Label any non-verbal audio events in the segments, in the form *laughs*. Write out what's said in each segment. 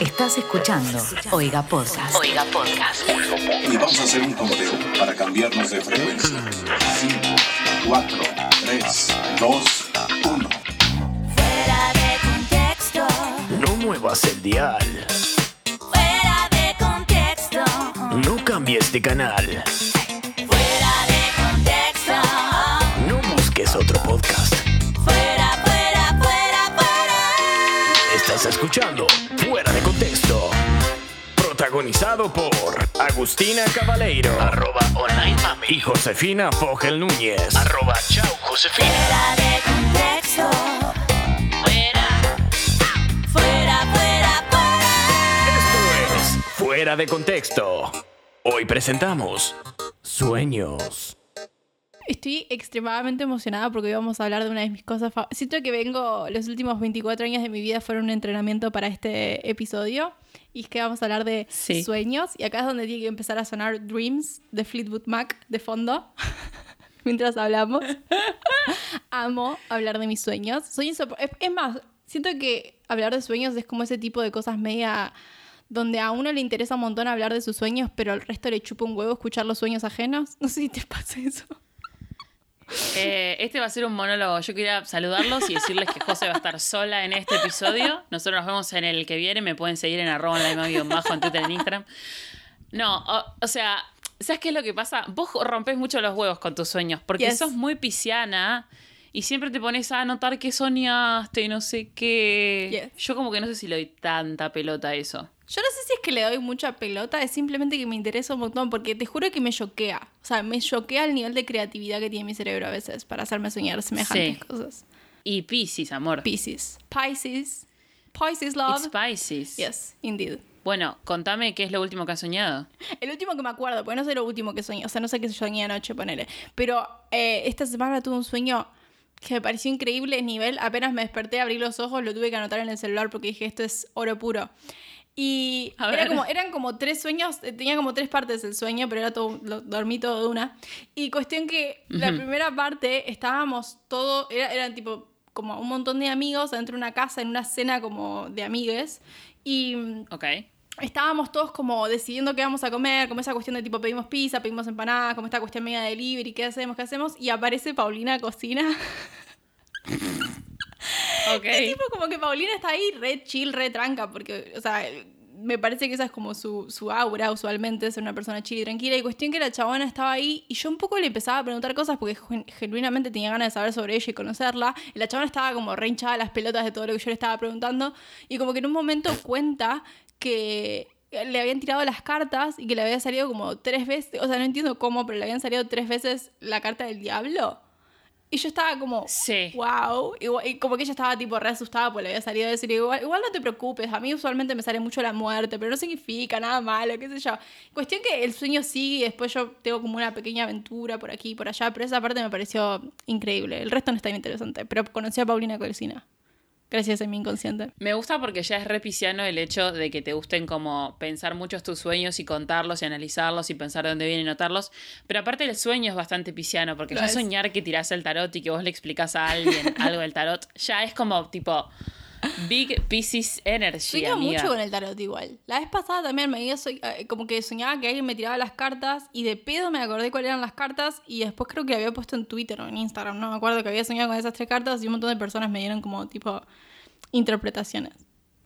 Estás escuchando Oiga Podcast. Oiga Podcast. Y vamos a hacer un conteo para cambiarnos de frecuencia. 5, 4, 3, 2, 1. Fuera de contexto, No muevas el dial. fuera de contexto, No cambies de canal. Podcast. fuera, fuera, fuera, fuera. Estás escuchando Fuera de Contexto. Protagonizado por Agustina Cabaleiro. Arroba online mami. Y Josefina Fogel Núñez. Arroba chau Josefina. Fuera de contexto, fuera, fuera, fuera, fuera. Esto es Fuera de Contexto. Hoy presentamos Sueños. Estoy extremadamente emocionada porque hoy vamos a hablar de una de mis cosas favoritas. Siento que vengo, los últimos 24 años de mi vida fueron un entrenamiento para este episodio. Y es que vamos a hablar de Sí. sueños. Y acá es donde tiene que empezar a sonar Dreams de Fleetwood Mac de fondo. *laughs* Mientras hablamos. *laughs* Amo hablar de mis sueños. Soy es, es más, siento que hablar de sueños es como ese tipo de cosas media donde a uno le interesa un montón hablar de sus sueños, pero al resto le chupa un huevo escuchar los sueños ajenos. *laughs* No sé si te pasa eso. Eh, este va a ser un monólogo. Yo quería saludarlos y decirles que José va a estar sola en este episodio. Nosotros nos vemos en el que viene. Me pueden seguir en arroba en bajo en Twitter, en Instagram. No, o, o sea, ¿sabes qué es lo que pasa? Vos rompes mucho los huevos con tus sueños porque Yes. sos muy pisciana y siempre te pones a anotar qué soñaste y no sé qué. Yes. Yo como que no sé si le doy tanta pelota a eso. Yo no sé si es que le doy mucha pelota, es simplemente que me interesa un montón, porque te juro que me choquea. O sea, me choquea el nivel de creatividad que tiene mi cerebro a veces para hacerme soñar semejantes Sí. cosas. Y Pisces, amor. Pisces. Pisces. Pisces love. It's Pisces. Yes, indeed. Bueno, contame qué es lo último que has soñado. El último que me acuerdo, porque no sé lo último que soñé, o sea, no sé qué soñé anoche, ponele. Pero eh, esta semana tuve un sueño que me pareció increíble, nivel, apenas me desperté, abrí los ojos, lo tuve que anotar en el celular porque dije, esto es oro puro. Y era como, eran como tres sueños, eh, tenía como tres partes el sueño, pero era todo, lo, dormí todo de una. Y cuestión que la primera parte estábamos todo, era, eran tipo como un montón de amigos dentro de una casa, en una cena como de amigues. Y mm, Ok. Estábamos todos como decidiendo qué vamos a comer, como esa cuestión de tipo pedimos pizza, pedimos empanadas, como esta cuestión media de delivery, qué hacemos, qué hacemos, y aparece Paulina Cocina. *laughs* Ok. Es tipo como que Paulina está ahí re chill, re tranca, porque, o sea, me parece que esa es como su, su aura usualmente, ser una persona chill y tranquila. Y cuestión que la chabona estaba ahí y yo un poco le empezaba a preguntar cosas porque gen- genuinamente tenía ganas de saber sobre ella y conocerla. Y la chabona estaba como re hinchada las pelotas de todo lo que yo le estaba preguntando. Y como que en un momento cuenta que le habían tirado las cartas y que le había salido como tres veces, o sea, no entiendo cómo, pero le habían salido tres veces la carta del diablo. Y yo estaba como, Sí. wow. Igual- y como que ella estaba tipo re asustada porque le había salido. Y le digo, igual, igual no te preocupes, a mí usualmente me sale mucho la muerte, pero no significa nada malo, qué sé yo. Cuestión que el sueño sigue y después yo tengo como una pequeña aventura por aquí y por allá, pero esa parte me pareció increíble. El resto no está interesante, pero conocí a Paulina Colcina. Gracias a mi inconsciente. Me gusta porque ya es repiciano el hecho de que te gusten como pensar muchos tus sueños y contarlos y analizarlos y pensar de dónde vienen y notarlos. Pero aparte el sueño es bastante pisciano porque Lo ya es. soñar que tirás el tarot y que vos le explicás a alguien *laughs* algo del tarot ya es como tipo Big Pisces Energy, Sueño amiga. mucho con el tarot igual. La vez pasada también me había so- eh, como que soñaba que alguien me tiraba las cartas y de pedo me acordé cuáles eran las cartas y después creo que había puesto en Twitter o en Instagram, no me acuerdo que había soñado con esas tres cartas y un montón de personas me dieron como tipo interpretaciones.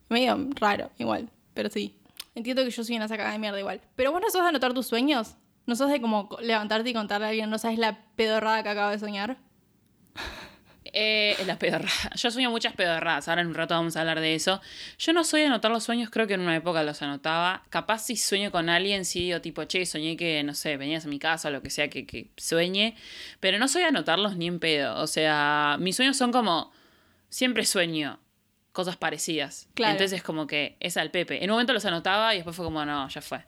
Medio raro igual, pero sí. Entiendo que yo soy una sacada de mierda igual. Pero vos no sos de anotar tus sueños. No sos de como levantarte y contarle a alguien, no sabes la pedorrada que acabo de soñar. Eh, la pedorrada. *laughs* Yo sueño muchas pedorradas. Ahora en un rato vamos a hablar de eso. Yo no soy de anotar los sueños, creo que en una época los anotaba. Capaz si sueño con alguien, sí digo tipo, che, soñé que, no sé, venías a mi casa o lo que sea que, que sueñe. Pero no soy de anotarlos ni en pedo. O sea, mis sueños son como. Siempre sueño cosas parecidas. Claro. Entonces es como que es al Pepe. En un momento los anotaba y después fue como, no, ya fue.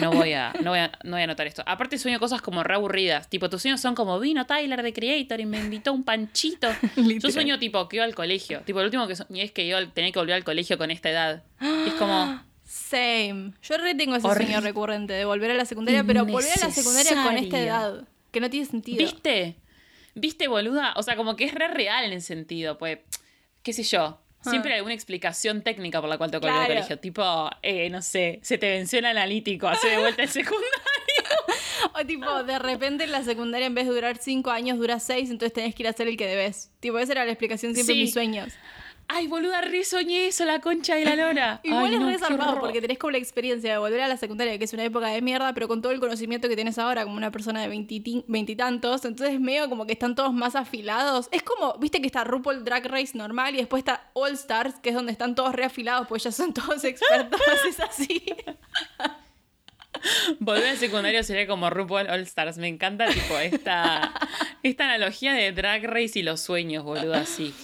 No voy a, no voy a, no voy a anotar esto. Aparte sueño cosas como re aburridas. Tipo, tus sueños son como, vino Tyler de Creator y me invitó un panchito. *laughs* Yo sueño tipo que iba al colegio. Tipo, lo último que soñé es que iba, al- tenía que volver al colegio con esta edad. Y es como, *gasps* Same. Yo re tengo ese Horrible. sueño recurrente de volver a la secundaria, pero volver a la secundaria con esta edad. Que no tiene sentido. ¿viste? Viste, boluda, o sea, como que es re real en sentido, pues, qué sé yo. Siempre hay alguna explicación técnica por la cual te colgó el Claro. colegio. Tipo, eh, no sé, se te venció el analítico, hace de vuelta el *laughs* secundario. O tipo, de repente en la secundaria en vez de durar cinco años dura seis, entonces tenés que ir a hacer el que debes. Tipo, esa era la explicación siempre Sí. en mis sueños. Ay, boluda, re soñé eso, la concha de la lora. *laughs* Igual Ay, es no, re qué zarpado horror. porque tenés como la experiencia de volver a la secundaria, que es una época de mierda, pero con todo el conocimiento que tenés ahora como una persona de veintitantos, entonces medio como que están todos más afilados. Es como, viste que está RuPaul Drag Race normal y después está All Stars, que es donde están todos reafilados, pues ya son todos *laughs* expertos, es así. Volver al secundario sería como RuPaul All Stars. Me encanta, tipo, esta, *laughs* esta analogía de Drag Race y los sueños, boludo, así.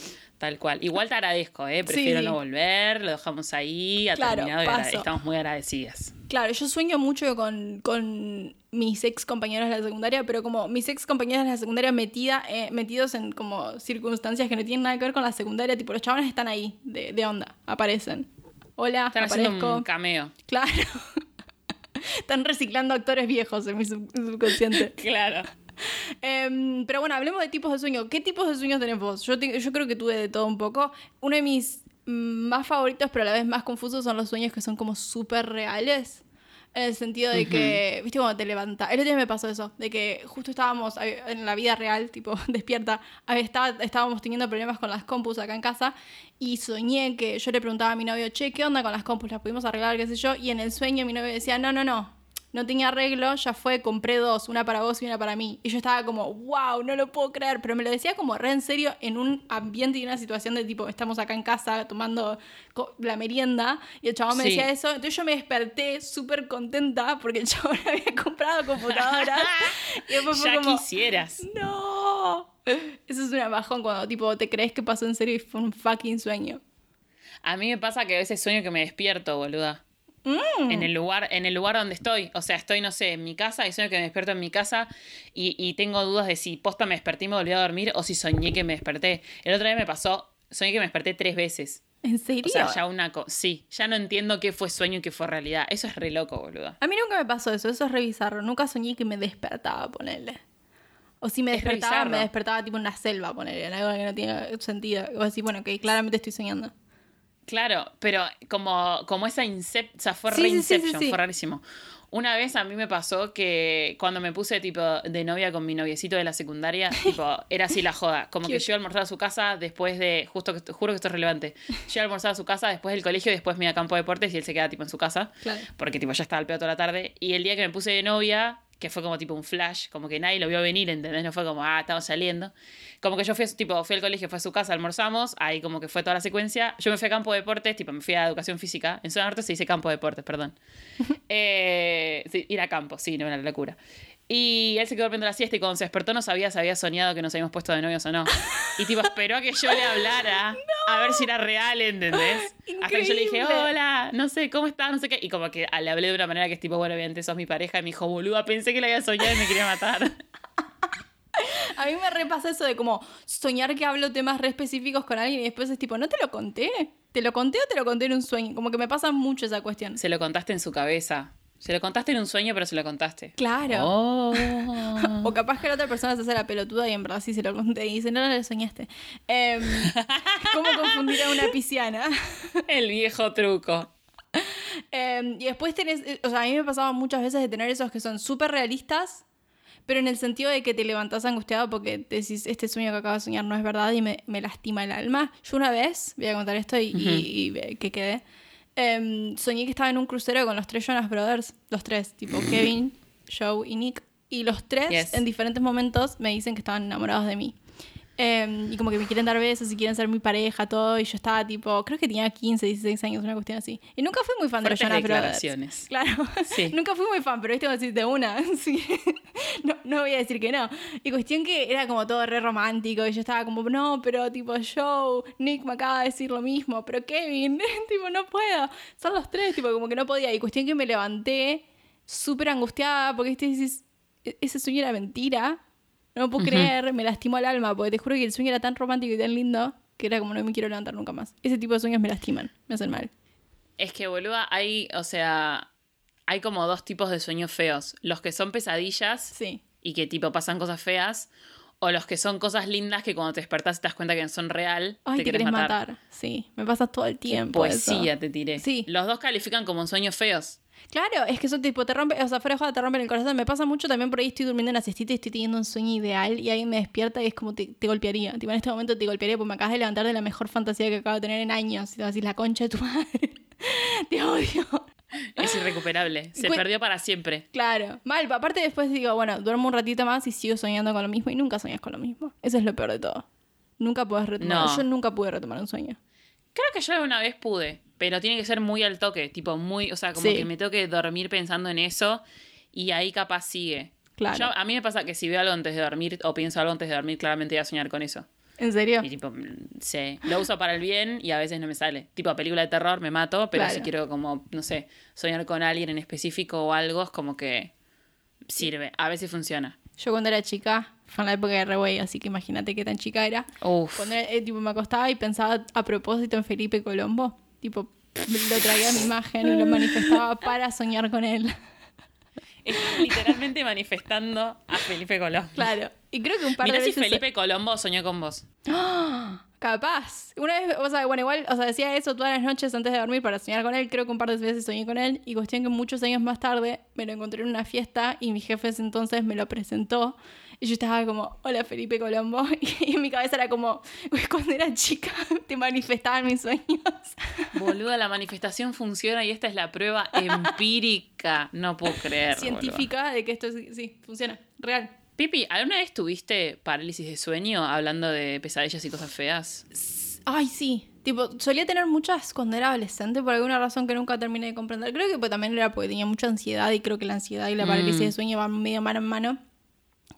Tal cual. Igual te agradezco, ¿eh? Prefiero Sí. no volver, lo dejamos ahí, ha Claro, terminado y paso. estamos muy agradecidas. Claro, yo sueño mucho con, con mis ex compañeros de la secundaria, pero como mis ex compañeros de la secundaria metida, eh, metidos en como circunstancias que no tienen nada que ver con la secundaria, tipo los chavales están ahí, de, de onda, aparecen. Hola, Están aparezco. haciendo un cameo. Claro. *laughs* Están reciclando actores viejos en mi sub- subconsciente. *laughs* Claro. *laughs* Em, pero bueno, hablemos de tipos de sueño. ¿Qué tipos de sueños tenés vos? Yo, te- yo creo que tuve de todo un poco. Uno de mis mm, más favoritos, pero a la vez más confusos, son los sueños que son como súper reales. En el sentido de que, viste, cuando te levantas. El otro día me pasó eso, de que justo estábamos eh, en la vida real, tipo, *laughs* despierta. Estaba, estábamos teniendo problemas con las compus acá en casa y soñé que yo le preguntaba a mi novio, che, ¿qué onda con las compus? ¿Las pudimos arreglar? ¿Qué sé yo? Y en el sueño mi novio decía, no, no, no. No tenía arreglo, ya fue, compré dos, una para vos y una para mí. Y yo estaba como, wow, no lo puedo creer. Pero me lo decía como re en serio en un ambiente y una situación de tipo, estamos acá en casa tomando la merienda. Y el chabón me Sí. decía eso. Entonces yo me desperté súper contenta porque el *laughs* chabón había comprado computadoras. *laughs* y después fue ya como, quisieras. no. Eso es una bajón cuando tipo te crees que pasó en serio y fue un fucking sueño. A mí me pasa que a veces sueño que me despierto, boluda. Mm. En el lugar, en el lugar donde estoy. O sea, estoy, no sé, en mi casa y sueño que me despierto en mi casa y, y tengo dudas de si posta me desperté y me volví a dormir o si soñé que me desperté. El otro día me pasó, soñé que me desperté tres veces. ¿En serio? O sea, ya una cosa. Sí, ya no entiendo qué fue sueño y qué fue realidad. Eso es re loco, boluda. A mí nunca me pasó eso, eso es re bizarro. Nunca soñé que me despertaba, ponerle. O si me despertaba, me despertaba tipo en una selva, ponerle, en algo que no tiene sentido. O así, bueno, que claramente estoy soñando. Claro, pero como, como esa incep o sea, fue Sí, re sí, sí, sí, Inception, sí. fue rarísimo. Una vez a mí me pasó que cuando me puse tipo de novia con mi noviecito de la secundaria, *laughs* tipo, era así la joda. Como que yo iba a su casa después de, justo que juro que esto es relevante. Yo iba a su casa después del colegio y después me iba a campo de deportes y él se queda tipo en su casa. Claro. Porque tipo ya estaba al pedo toda la tarde. Y el día que me puse de novia, que fue como tipo un flash, como que nadie lo vio venir, ¿entendés? No fue como, ah, estamos saliendo. Como que yo fui, tipo, fui al colegio, fue a su casa, almorzamos, ahí como que fue toda la secuencia. Yo me fui a campo de deportes, tipo, me fui a educación física. En zona norte se dice campo de deportes, perdón. *laughs* Eh, ir a campo, sí, no era la locura. Y él se quedó durmiendo la siesta y cuando se despertó no sabía si había soñado que nos habíamos puesto de novios o no. Y tipo, esperó a que yo le hablara a ver si era real, ¿entendés? Hasta que yo le dije, hola, no sé, ¿cómo estás? No sé qué. Y como que le hablé de una manera que es tipo, bueno, obviamente sos mi pareja. Y me dijo, boluda, pensé que la había soñado y me quería matar. *laughs* A mí me repasa eso de como soñar que hablo temas re específicos con alguien y después es tipo, ¿no te lo conté? ¿Te lo conté o te lo conté en un sueño? Como que me pasa mucho esa cuestión. Se lo contaste en su cabeza. Se lo contaste en un sueño, pero se lo contaste. Claro. Oh. *laughs* O capaz que la otra persona se hace la pelotuda y en verdad sí se lo conté y dice, no, no le soñaste. Em, *laughs* ¿Cómo confundir a una pisciana? *laughs* El viejo truco. Em, y después tenés, eh, o sea, a mí me pasaba muchas veces de tener esos que son súper realistas, pero en el sentido de que te levantás angustiado porque te decís, este sueño que acabo de soñar no es verdad y me, me lastima el alma. Yo una vez, voy a contar esto y, y- y que quedé, em, soñé que estaba en un crucero con los tres Jonas Brothers, los tres, tipo *clears throat* Kevin, Joe y Nick, y los tres Yes. en diferentes momentos me dicen que estaban enamorados de mí. Em, y como que me quieren dar besos y quieren ser mi pareja, todo. Y yo estaba tipo, creo que tenía 15, 16 años, una cuestión así. Y nunca fui muy fan Fuertes de los Jonas Brothers. Claro. *laughs* Sí. *laughs* nunca fui muy fan, pero viste, decir de una. *laughs* Sí. no, no voy a decir que no. Y cuestión que era como todo re romántico. Y yo estaba como, no, pero tipo, Joe, Nick me acaba de decir lo mismo. Pero Kevin, tipo, no puedo. Son los tres, tipo, como que no podía. Y cuestión que me levanté súper angustiada porque viste, dices, "E- ese sueño era mentira. No lo puedo creer, me lastimó el alma, porque te juro que el sueño era tan romántico y tan lindo que era como no me quiero levantar nunca más. Ese tipo de sueños me lastiman, me hacen mal. Es que, boluda, hay, o sea, hay como dos tipos de sueños feos. Los que son pesadillas Sí. y que tipo pasan cosas feas. O los que son cosas lindas que cuando te despertás te das cuenta que son real, Ay, te te, querés querés matar. matar. Sí, me pasa todo el tiempo. Poesía eso. te tiré. Sí. Los dos califican como sueños feos. Claro, es que eso tipo te rompe, o sea, fuera de joda te rompen el corazón. Me pasa mucho también por ahí estoy durmiendo en la siestita y estoy teniendo un sueño ideal y alguien me despierta y es como te, te golpearía. Tipo, en este momento te golpearía porque me acabas de levantar de la mejor fantasía que acabo de tener en años. Y te vas a decir, la concha de tu *laughs* madre. te odio. Es irrecuperable. Se Cu- perdió para siempre. Claro. Mal, pa- aparte después digo, bueno, duermo un ratito más y sigo soñando con lo mismo y nunca soñas con lo mismo. Eso es lo peor de todo. Nunca puedes retomar. No. Yo nunca pude retomar un sueño. Creo que yo alguna vez pude, pero tiene que ser muy al toque, tipo muy, o sea, como Sí. que me tengo que dormir pensando en eso y ahí capaz sigue. Claro. Yo- a mí me pasa que si veo algo antes de dormir o pienso algo antes de dormir, claramente voy a soñar con eso. ¿En serio? Y tipo, sí, lo uso para el bien y a veces no me sale. Tipo, película de terror me mato, pero Claro. si quiero como, no sé, soñar con alguien en específico o algo, es como que sirve. A veces funciona. Yo cuando era chica, fue en la época de Reway, así que imagínate qué tan chica era. Uf. Cuando era- eh, tipo, me acostaba y pensaba a propósito en Felipe Colombo. Tipo, lo traía a mi imagen y lo manifestaba para soñar con él. Estás literalmente manifestando a Felipe Colombo. Claro. Y creo que un par Mirá de si veces. Felipe Colombo soñó con vos. Capaz. Una vez, o sea, bueno, igual, o sea, decía eso todas las noches antes de dormir para soñar con él. Creo que un par de veces soñé con él. Y cuestión que muchos años más tarde me lo encontré en una fiesta y mi jefe entonces me lo presentó. Y yo estaba como, hola Felipe Colombo. *laughs* Y en mi cabeza era como, "Uy, cuando era chica *laughs* te manifestaban mis sueños. *laughs* Boluda, la manifestación funciona y esta es la prueba empírica. No puedo creer. boluda. Científica de que esto sí, sí, funciona. Real. Pipi, ¿alguna vez tuviste parálisis de sueño hablando de pesadillas y cosas feas? Ay, sí. Tipo, solía tener muchas cuando era adolescente por alguna razón que nunca terminé de comprender. Creo que pues, también era porque tenía mucha ansiedad y creo que la ansiedad y la parálisis Mm. de sueño van medio mano en mano.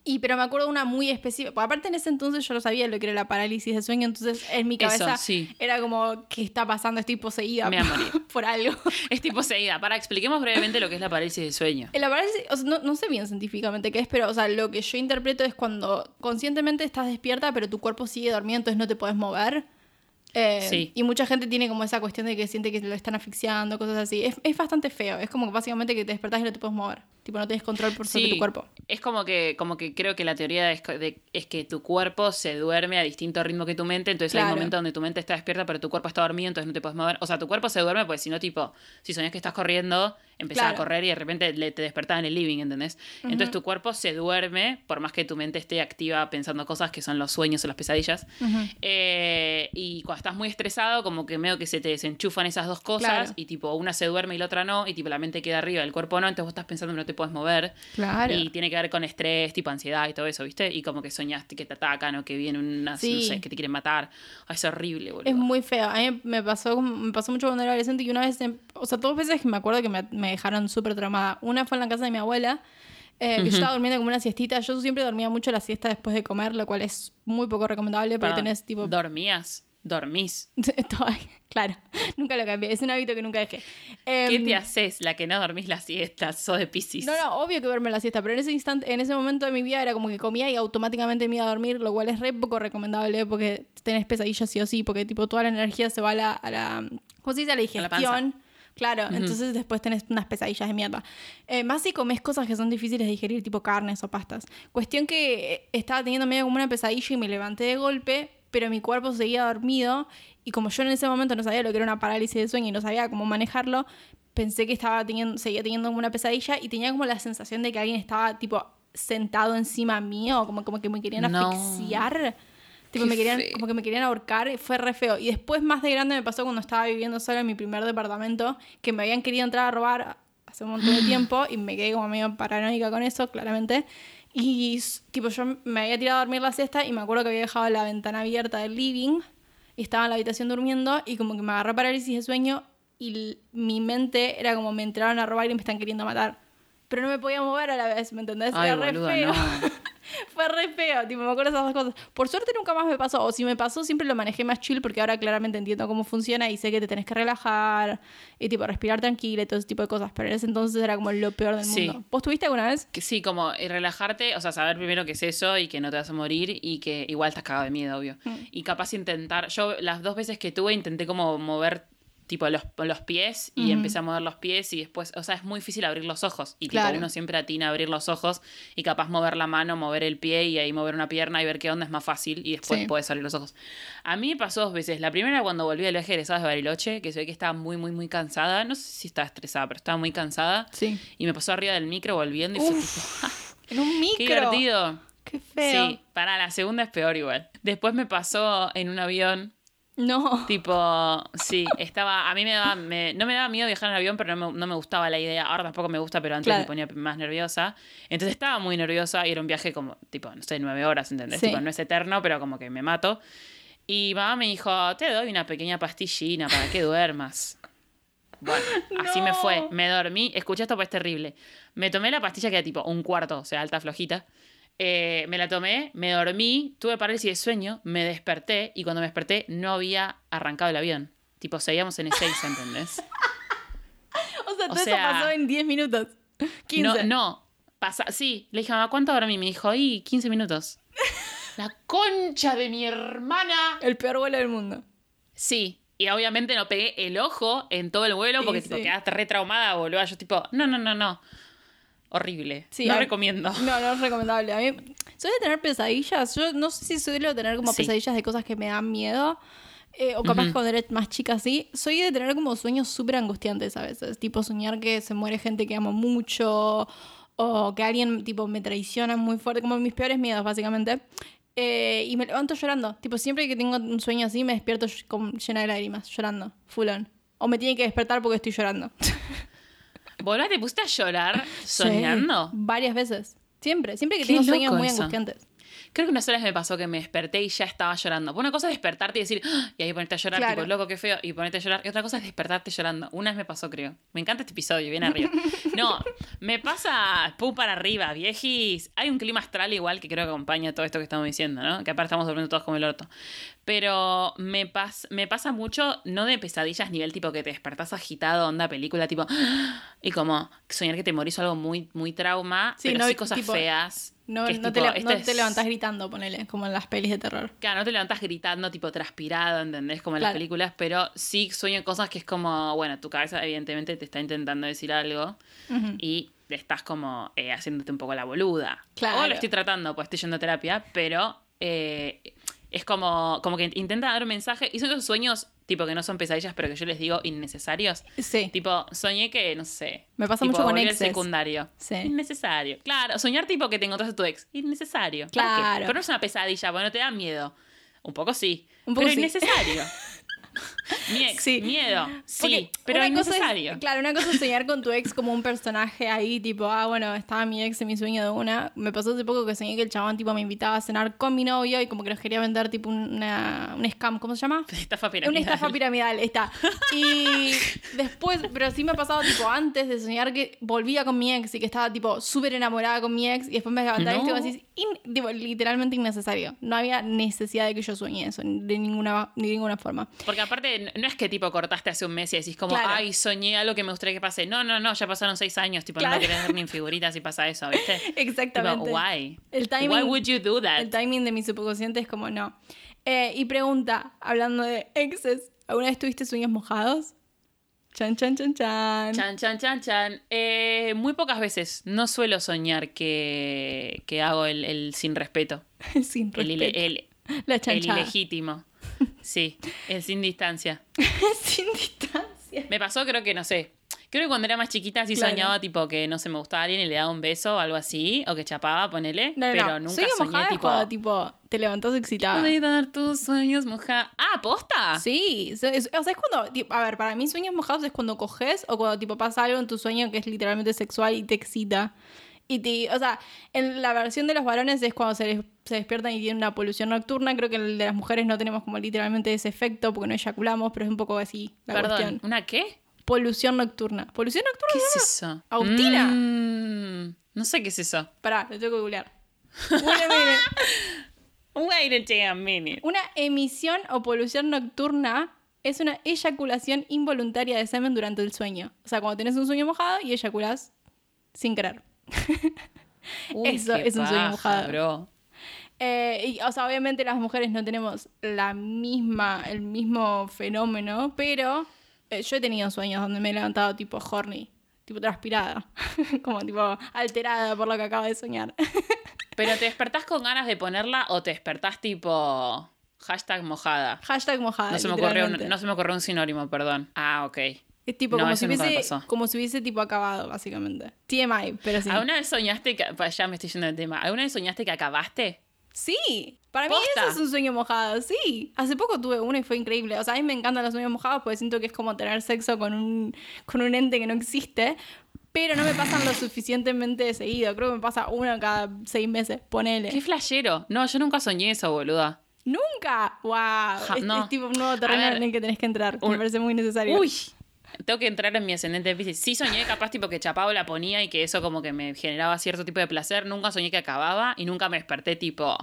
Y pero me acuerdo una muy específica. porque Aparte en ese entonces yo no sabía lo que era la parálisis de sueño, entonces en mi Eso, cabeza sí. era como, ¿qué está pasando? Estoy poseída Me *laughs* por algo. Es tipo seguida. Para, expliquemos brevemente lo que es la parálisis de sueño. La parálisis, o sea, no, no sé bien científicamente qué es, pero o sea, lo que yo interpreto es cuando conscientemente estás despierta, pero tu cuerpo sigue dormido, entonces no te puedes mover. Eh, Sí. Y mucha gente tiene como esa cuestión de que siente que lo están asfixiando, cosas así. Es, es bastante feo. Es como que básicamente que te despertás y no te puedes mover. Tipo, no tienes control por sobre tu cuerpo. Es como que, como que creo que la teoría es, co- de- es que tu cuerpo se duerme a distinto ritmo que tu mente, entonces hay Claro. momentos donde tu mente está despierta, pero tu cuerpo está dormido, entonces no te puedes mover. O sea, tu cuerpo se duerme, pues si no, tipo, si soñás que estás corriendo, empezás Claro. a correr y de repente le, te despertás en el living, ¿entendés? Entonces tu cuerpo se duerme, por más que tu mente esté activa pensando cosas que son los sueños o las pesadillas. Eh, y cuando estás muy estresado, como que medio que se te desenchufan esas dos cosas, Claro. y tipo, una se duerme y la otra no, y tipo, la mente queda arriba, el cuerpo no, entonces vos estás pensando que no te puedes mover. Claro. Y tiene que ver con estrés, tipo ansiedad y todo eso, ¿viste? Y como que soñaste que te atacan o que vienen unas, Sí. no sé, que te quieren matar. Ay, es horrible, boludo. Es muy feo. A mí me pasó, me pasó mucho cuando era adolescente y una vez, em- o sea, dos veces que me acuerdo que me, me dejaron súper traumada. Una fue en la casa de mi abuela, eh, que yo estaba durmiendo como una siestita. Yo siempre dormía mucho la siesta después de comer, lo cual es muy poco recomendable porque tenés tipo... ¿Dormías? ¿Dormís? *laughs* Claro, nunca lo cambié. Es un hábito que nunca dejé. ¿Qué Em, te haces? La que no dormís la siesta, sos de Piscis. No, no, obvio que duerme la siesta, pero en ese instante, en ese momento de mi vida era como que comía y automáticamente me iba a dormir, lo cual es re poco recomendable porque tenés pesadillas sí o sí, porque tipo toda la energía se va a la, a la ¿cómo se dice? A la la Claro, entonces después tenés unas pesadillas de mierda. Eh, más si comes cosas que son difíciles de digerir, tipo carnes o pastas. Cuestión que eh, estaba teniendo medio como una pesadilla y me levanté de golpe, pero mi cuerpo seguía dormido y como yo en ese momento no sabía lo que era una parálisis de sueño y no sabía cómo manejarlo, pensé que estaba teniendo, seguía teniendo como una pesadilla y tenía como la sensación de que alguien estaba tipo sentado encima mío, como, como que me querían No. asfixiar. Tipo, Qué me querían, feo. como que me querían ahorcar, y fue re feo. Y después, más de grande, me pasó cuando estaba viviendo sola en mi primer departamento, que me habían querido entrar a robar hace un montón de *gasps* tiempo y me quedé como medio paranoica con eso, claramente. Y tipo, yo me había tirado a dormir la siesta y me acuerdo que había dejado la ventana abierta del living y estaba en la habitación durmiendo y como que me agarró parálisis de sueño y mi mente era como me entraron a robar y me están queriendo matar. Pero no me podía mover a la vez, ¿me entendés? Ay, era re boluda, feo. no. *laughs* Fue re feo, tipo, me acuerdo de esas dos cosas. Por suerte nunca más me pasó, o si me pasó siempre lo manejé más chill porque ahora claramente entiendo cómo funciona y sé que te tenés que relajar y tipo respirar tranquila y todo ese tipo de cosas, pero en ese entonces era como lo peor del Sí. mundo. ¿Vos tuviste alguna vez? Que sí, como eh, relajarte, o sea, saber primero qué es eso y que no te vas a morir y que igual estás cagado de miedo, obvio. Mm. Y capaz intentar, yo las dos veces que tuve intenté como mover tipo los, los pies y Ujú. empecé a mover los pies y después, o sea, es muy difícil abrir los ojos. Y Claro. tipo, uno siempre atina a abrir los ojos y capaz mover la mano, mover el pie y ahí mover una pierna y ver qué onda es más fácil y después Sí. puedes abrir los ojos. A mí me pasó dos veces. La primera cuando volví al viaje de egresados de Bariloche, que se ve que estaba muy, muy, muy cansada. No sé si estaba estresada, pero estaba muy cansada. Sí. Y me pasó arriba del micro volviendo y fue tipo, En un micro. qué divertido. Qué feo. Sí, para la segunda es peor igual. Después me pasó en un avión No. Tipo, sí, estaba. A mí me daba. me- no me daba miedo viajar en avión, pero no me, no me gustaba la idea. Ahora tampoco me gusta, pero antes Claro. me ponía más nerviosa. Entonces estaba muy nerviosa y era un viaje como, tipo, no sé, nueve horas, ¿entendés? Sí. Tipo, no es eterno, pero como que me mato. Y mamá me dijo: Te doy una pequeña pastillina para que duermas. Bueno, *laughs* así me fue. Me dormí. Escuché esto, pues es terrible. Me tomé la pastilla que era tipo un cuarto, o sea, alta flojita. Eh, me la tomé, me dormí, tuve parálisis de sueño, me desperté y cuando me desperté no había arrancado el avión. Tipo, seguíamos en Ezeiza, ¿entendés? *laughs* O sea, todo sea- eso pasó en 10 minutos. 15. No, no. Pasa, sí, le dije, mamá, ¿cuánto dormí? Me dijo, y 15 minutos. *laughs* La concha de mi hermana. El peor vuelo del mundo. Sí. Y obviamente no pegué el ojo en todo el vuelo Sí, porque tipo, sí. quedaste re traumada, boludo. Yo tipo, no, no, no, no. Horrible. Sí, no recomiendo. *laughs* No, no es recomendable. A mí, soy de tener pesadillas. Yo no sé si suelo tener como Sí. pesadillas de cosas que me dan miedo. eh, o capaz Ujú. cuando era más chica así. Soy de tener como sueños súper angustiantes a veces. Tipo soñar que se muere gente que amo mucho. O que alguien tipo me traiciona muy fuerte. Como mis peores miedos, básicamente. Eh, y me levanto llorando. Tipo, siempre que tengo un sueño así, me despierto con- llena de lágrimas, llorando. Full on. O me tiene que despertar porque estoy llorando. *laughs* Boludo, ¿te pusiste a llorar *laughs* soñando? Sí, varias veces. Siempre, siempre que Qué tengo sueños muy eso. angustiantes. Creo que una sola vez me pasó que me desperté y ya estaba llorando. Una cosa es despertarte y decir, "Ah", y ahí ponerte a llorar, Claro. tipo, loco, qué feo, y ponerte a llorar. Y otra cosa es despertarte llorando. Una vez me pasó, creo. Me encanta este episodio, bien arriba. *laughs* No, me pasa pu para arriba, viejis. Hay un clima astral igual que creo que acompaña todo esto que estamos diciendo, ¿no? Que aparte estamos durmiendo todos como el orto. Pero me, pas me pasa mucho, no de pesadillas, nivel tipo que te despertás agitado, onda película, tipo, *gasps* y como soñar que te morís o algo muy, muy trauma, Sí, pero no, sí cosas tipo, feas. No, no te, le- no te es- levantás gritando, ponele, como en las pelis de terror. Claro, no te levantas gritando, tipo transpirado, ¿entendés? Como en las películas, pero sí sueño cosas que es como, bueno, tu cabeza evidentemente te está intentando decir algo y estás como eh, haciéndote un poco la boluda. Claro. O lo estoy tratando, pues estoy yendo a terapia, pero eh, es como, como que intenta dar un mensaje y son esos sueños, tipo que no son pesadillas, pero que yo les digo innecesarios. Sí. Tipo, soñé que, no sé. Me pasa tipo, mucho con exes. secundario. Sí. Innecesario. Claro, soñar tipo que te encontraste a tu ex. Innecesario. Claro. Pero no es una pesadilla, porque no te da miedo. Un poco sí. Un poco pero sí. innecesario. *laughs* Mi ex, Sí. miedo. Sí, Porque pero una cosa es- innecesario. claro, una cosa es soñar con tu ex como un personaje ahí, tipo, ah, bueno, estaba mi ex en mi sueño de una. Me pasó hace poco que soñé que el chabón, tipo, me invitaba a cenar con mi novio y como que nos quería vender, tipo, una, un scam, ¿cómo se llama? Estafa Una piramidal. estafa piramidal, está. Y *laughs* después, pero sí me ha pasado, tipo, antes de soñar que volvía con mi ex y que estaba, tipo, súper enamorada con mi ex y después me levantaba y No. in- tipo, literalmente innecesario. No había necesidad de que yo sueñe eso, de ninguna, de ninguna forma. Porque aparte, no es que tipo cortaste hace un mes y decís como, Claro. ay, soñé algo que me gustaría que pase. No, no, no, ya pasaron seis años. Tipo, Claro. no querés ver ni figuritas si pasa eso, ¿viste? *laughs* Exactamente. Tipo, why? El timing, Why would you do that? El timing de mi subconsciente es como no. Eh, y pregunta, hablando de exes, ¿alguna vez tuviste sueños mojados? Chan, chan, chan, chan. Chan, chan, chan, chan. Eh, muy pocas veces. No suelo soñar que, que hago el, el sin respeto. *laughs* Sin El, ile- respeto. el, La el chanchada. ilegítimo. Sí, el sin distancia. *laughs* Sin distancia. Me pasó, creo que, no sé. Creo que cuando era más chiquita sí Claro. soñaba, tipo, que no se me gustaba alguien y le daba un beso o algo así. O que chapaba, ponele. No, pero no. nunca Sueño soñé, es tipo. cuando, tipo, te levantás excitada. Pude dar tus sueños mojados. Ah, ¿posta? Sí, es- o sea, es cuando, tipo, a ver, para mí sueños mojados es cuando coges o cuando tipo pasa algo en tu sueño que es literalmente sexual y te excita. Y te, o sea, en la versión de los varones es cuando se, les- se despiertan y tienen una polución nocturna. Creo que el de las mujeres no tenemos como literalmente ese efecto porque no eyaculamos, pero es un poco así la Perdón, cuestión. ¿una qué? Polución nocturna. ¿Polución nocturna? ¿Qué es eso? Agustina. Mm, no sé qué es eso. Pará, lo tengo que googlear. Una, Wait a minute. una emisión o polución nocturna es una eyaculación involuntaria de semen durante el sueño. O sea, cuando tenés un sueño mojado y eyaculás sin querer. *laughs* Uy, Eso es un sueño mojado. bro. Eh, y, o sea, obviamente las mujeres no tenemos la misma, el mismo fenómeno, pero eh, yo he tenido sueños donde me he levantado tipo horny, tipo transpirada, *laughs* como tipo alterada por lo que acabo de soñar. *laughs* Pero te despertás con ganas de ponerla o te despertás tipo hashtag mojada. Hashtag mojada. No se, me ocurrió un, no se me ocurrió un sinónimo, perdón. Ah, ok. Es tipo No, como, si hubiese, como si hubiese tipo acabado, básicamente. TMI, pero sí. ¿Alguna vez soñaste que... pa, Ya me estoy yendo del tema. ¿Alguna vez soñaste que acabaste? Sí, para mí eso es un sueño mojado, sí. Hace poco tuve uno y fue increíble. O sea, a mí me encantan los sueños mojados porque siento que es como tener sexo con un, con un ente que no existe. Pero no me pasan lo suficientemente seguido. Creo que me pasa uno cada seis meses. Ponele. ¡Qué flashero! No, yo nunca soñé eso, boluda. ¡Nunca! ¡Wow! es, no. es tipo un nuevo terreno ver, en el que tenés que entrar. que un- Me parece muy necesario. Uy, tengo que entrar en mi ascendente de Piscis. Sí soñé capaz tipo que Chapao la ponía y que eso como que me generaba cierto tipo de placer. Nunca soñé que acababa y nunca me desperté tipo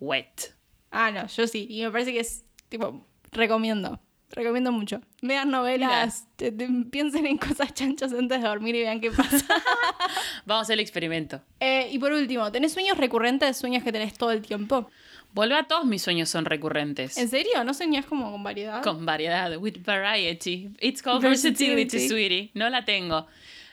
wet. Ah, no, yo sí. Y me parece que es, tipo, recomiendo. Recomiendo mucho. Vean novelas, te- te- piensen en cosas chanchas antes de dormir y vean qué pasa. *laughs* Vamos a hacer el experimento. Eh, y por último, ¿tenés sueños recurrentes? Sueños que tenés todo el tiempo. Vuelve a todos mis sueños son recurrentes. ¿En serio? ¿No soñás como con variedad? Con variedad, with variety. It's called Versatility. versatility, sweetie. No la tengo.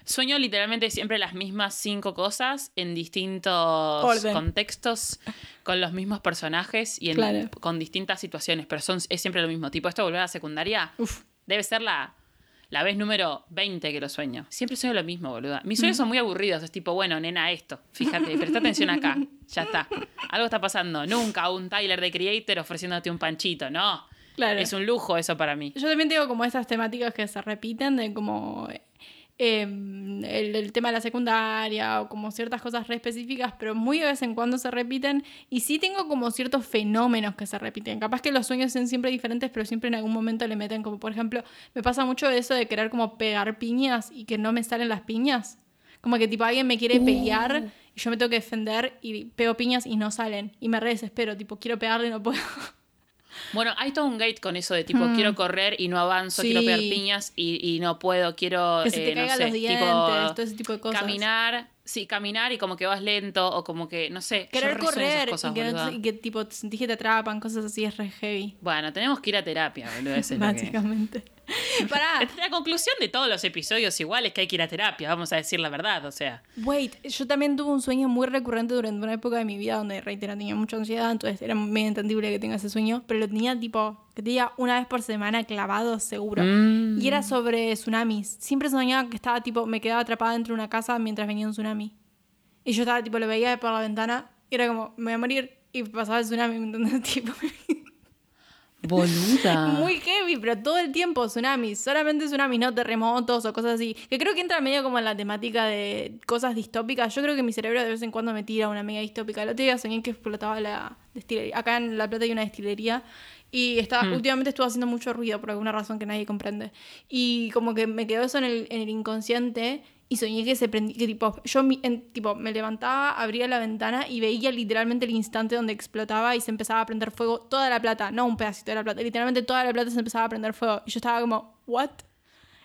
Sueño literalmente siempre las mismas cinco cosas en distintos Orden. contextos, con los mismos personajes y en- Claro. con distintas situaciones, pero son, es siempre lo mismo. Tipo, esto volver a la secundaria Uf. debe ser la, la vez número 20 que lo sueño. Siempre sueño lo mismo, boluda. Mis Mm. sueños son muy aburridos. Es tipo, bueno, nena, esto. Fíjate, presta atención acá. Ya está. Algo está pasando. Nunca un Tyler de Creator ofreciéndote un panchito. No. Claro. Es un lujo eso para mí. Yo también tengo como esas temáticas que se repiten de como eh, el, el tema de la secundaria o como ciertas cosas re específicas, pero muy de vez en cuando se repiten. Y sí tengo como ciertos fenómenos que se repiten. Capaz que los sueños son siempre diferentes, pero siempre en algún momento le meten como, por ejemplo, me pasa mucho eso de querer como pegar piñas y que no me salen las piñas. Como que tipo alguien me quiere pelear y yo me tengo que defender y pego piñas y no salen. Y me re desespero, tipo quiero pegarle y no puedo. Bueno, hay todo un gate con eso de tipo, quiero correr y no avanzo, quiero Mm. Pegar piñas y, y no puedo, quiero, Que se te eh, no sé, los dientes, tipo, todo ese tipo de cosas. caminar, sí, caminar y como que vas lento o como que, no sé, Querer correr cosas, y, que, y que tipo te sentís que te atrapan, cosas así es re heavy. Bueno, tenemos que ir a terapia, boludo, eso es lo que- Básicamente. Pará. La conclusión de todos los episodios igual es que hay que ir a terapia, vamos a decir la verdad, o sea. Wait, yo también tuve un sueño muy recurrente durante una época de mi vida donde, reitero, tenía mucha ansiedad, entonces era medio entendible que tenga ese sueño, pero lo tenía tipo, que tenía una vez por semana clavado seguro. Mm. Y era sobre tsunamis. Siempre soñaba que estaba tipo, me quedaba atrapada dentro de una casa mientras venía un tsunami. Y yo estaba tipo, lo veía por la ventana y era como, me voy a morir. Y pasaba el tsunami, ¿me entendés? *laughs* Tipo, Boluda. *laughs* Muy heavy, pero todo el tiempo tsunamis. Solamente tsunamis, no terremotos o cosas así. Que creo que entra medio como en la temática de cosas distópicas. Yo creo que mi cerebro de vez en cuando me tira una mega distópica. El otro día soñé que explotaba la destilería. Acá en La Plata hay una destilería. Y estaba, últimamente estuvo haciendo mucho ruido por alguna razón que nadie comprende. Y como que me quedó eso en el, en el inconsciente. Y soñé que se prendía, que tipo, yo en- tipo, me levantaba, abría la ventana y veía literalmente el instante donde explotaba y se empezaba a prender fuego toda la plata, no un pedacito de la plata, literalmente toda la plata se empezaba a prender fuego. Y yo estaba como, ¿what?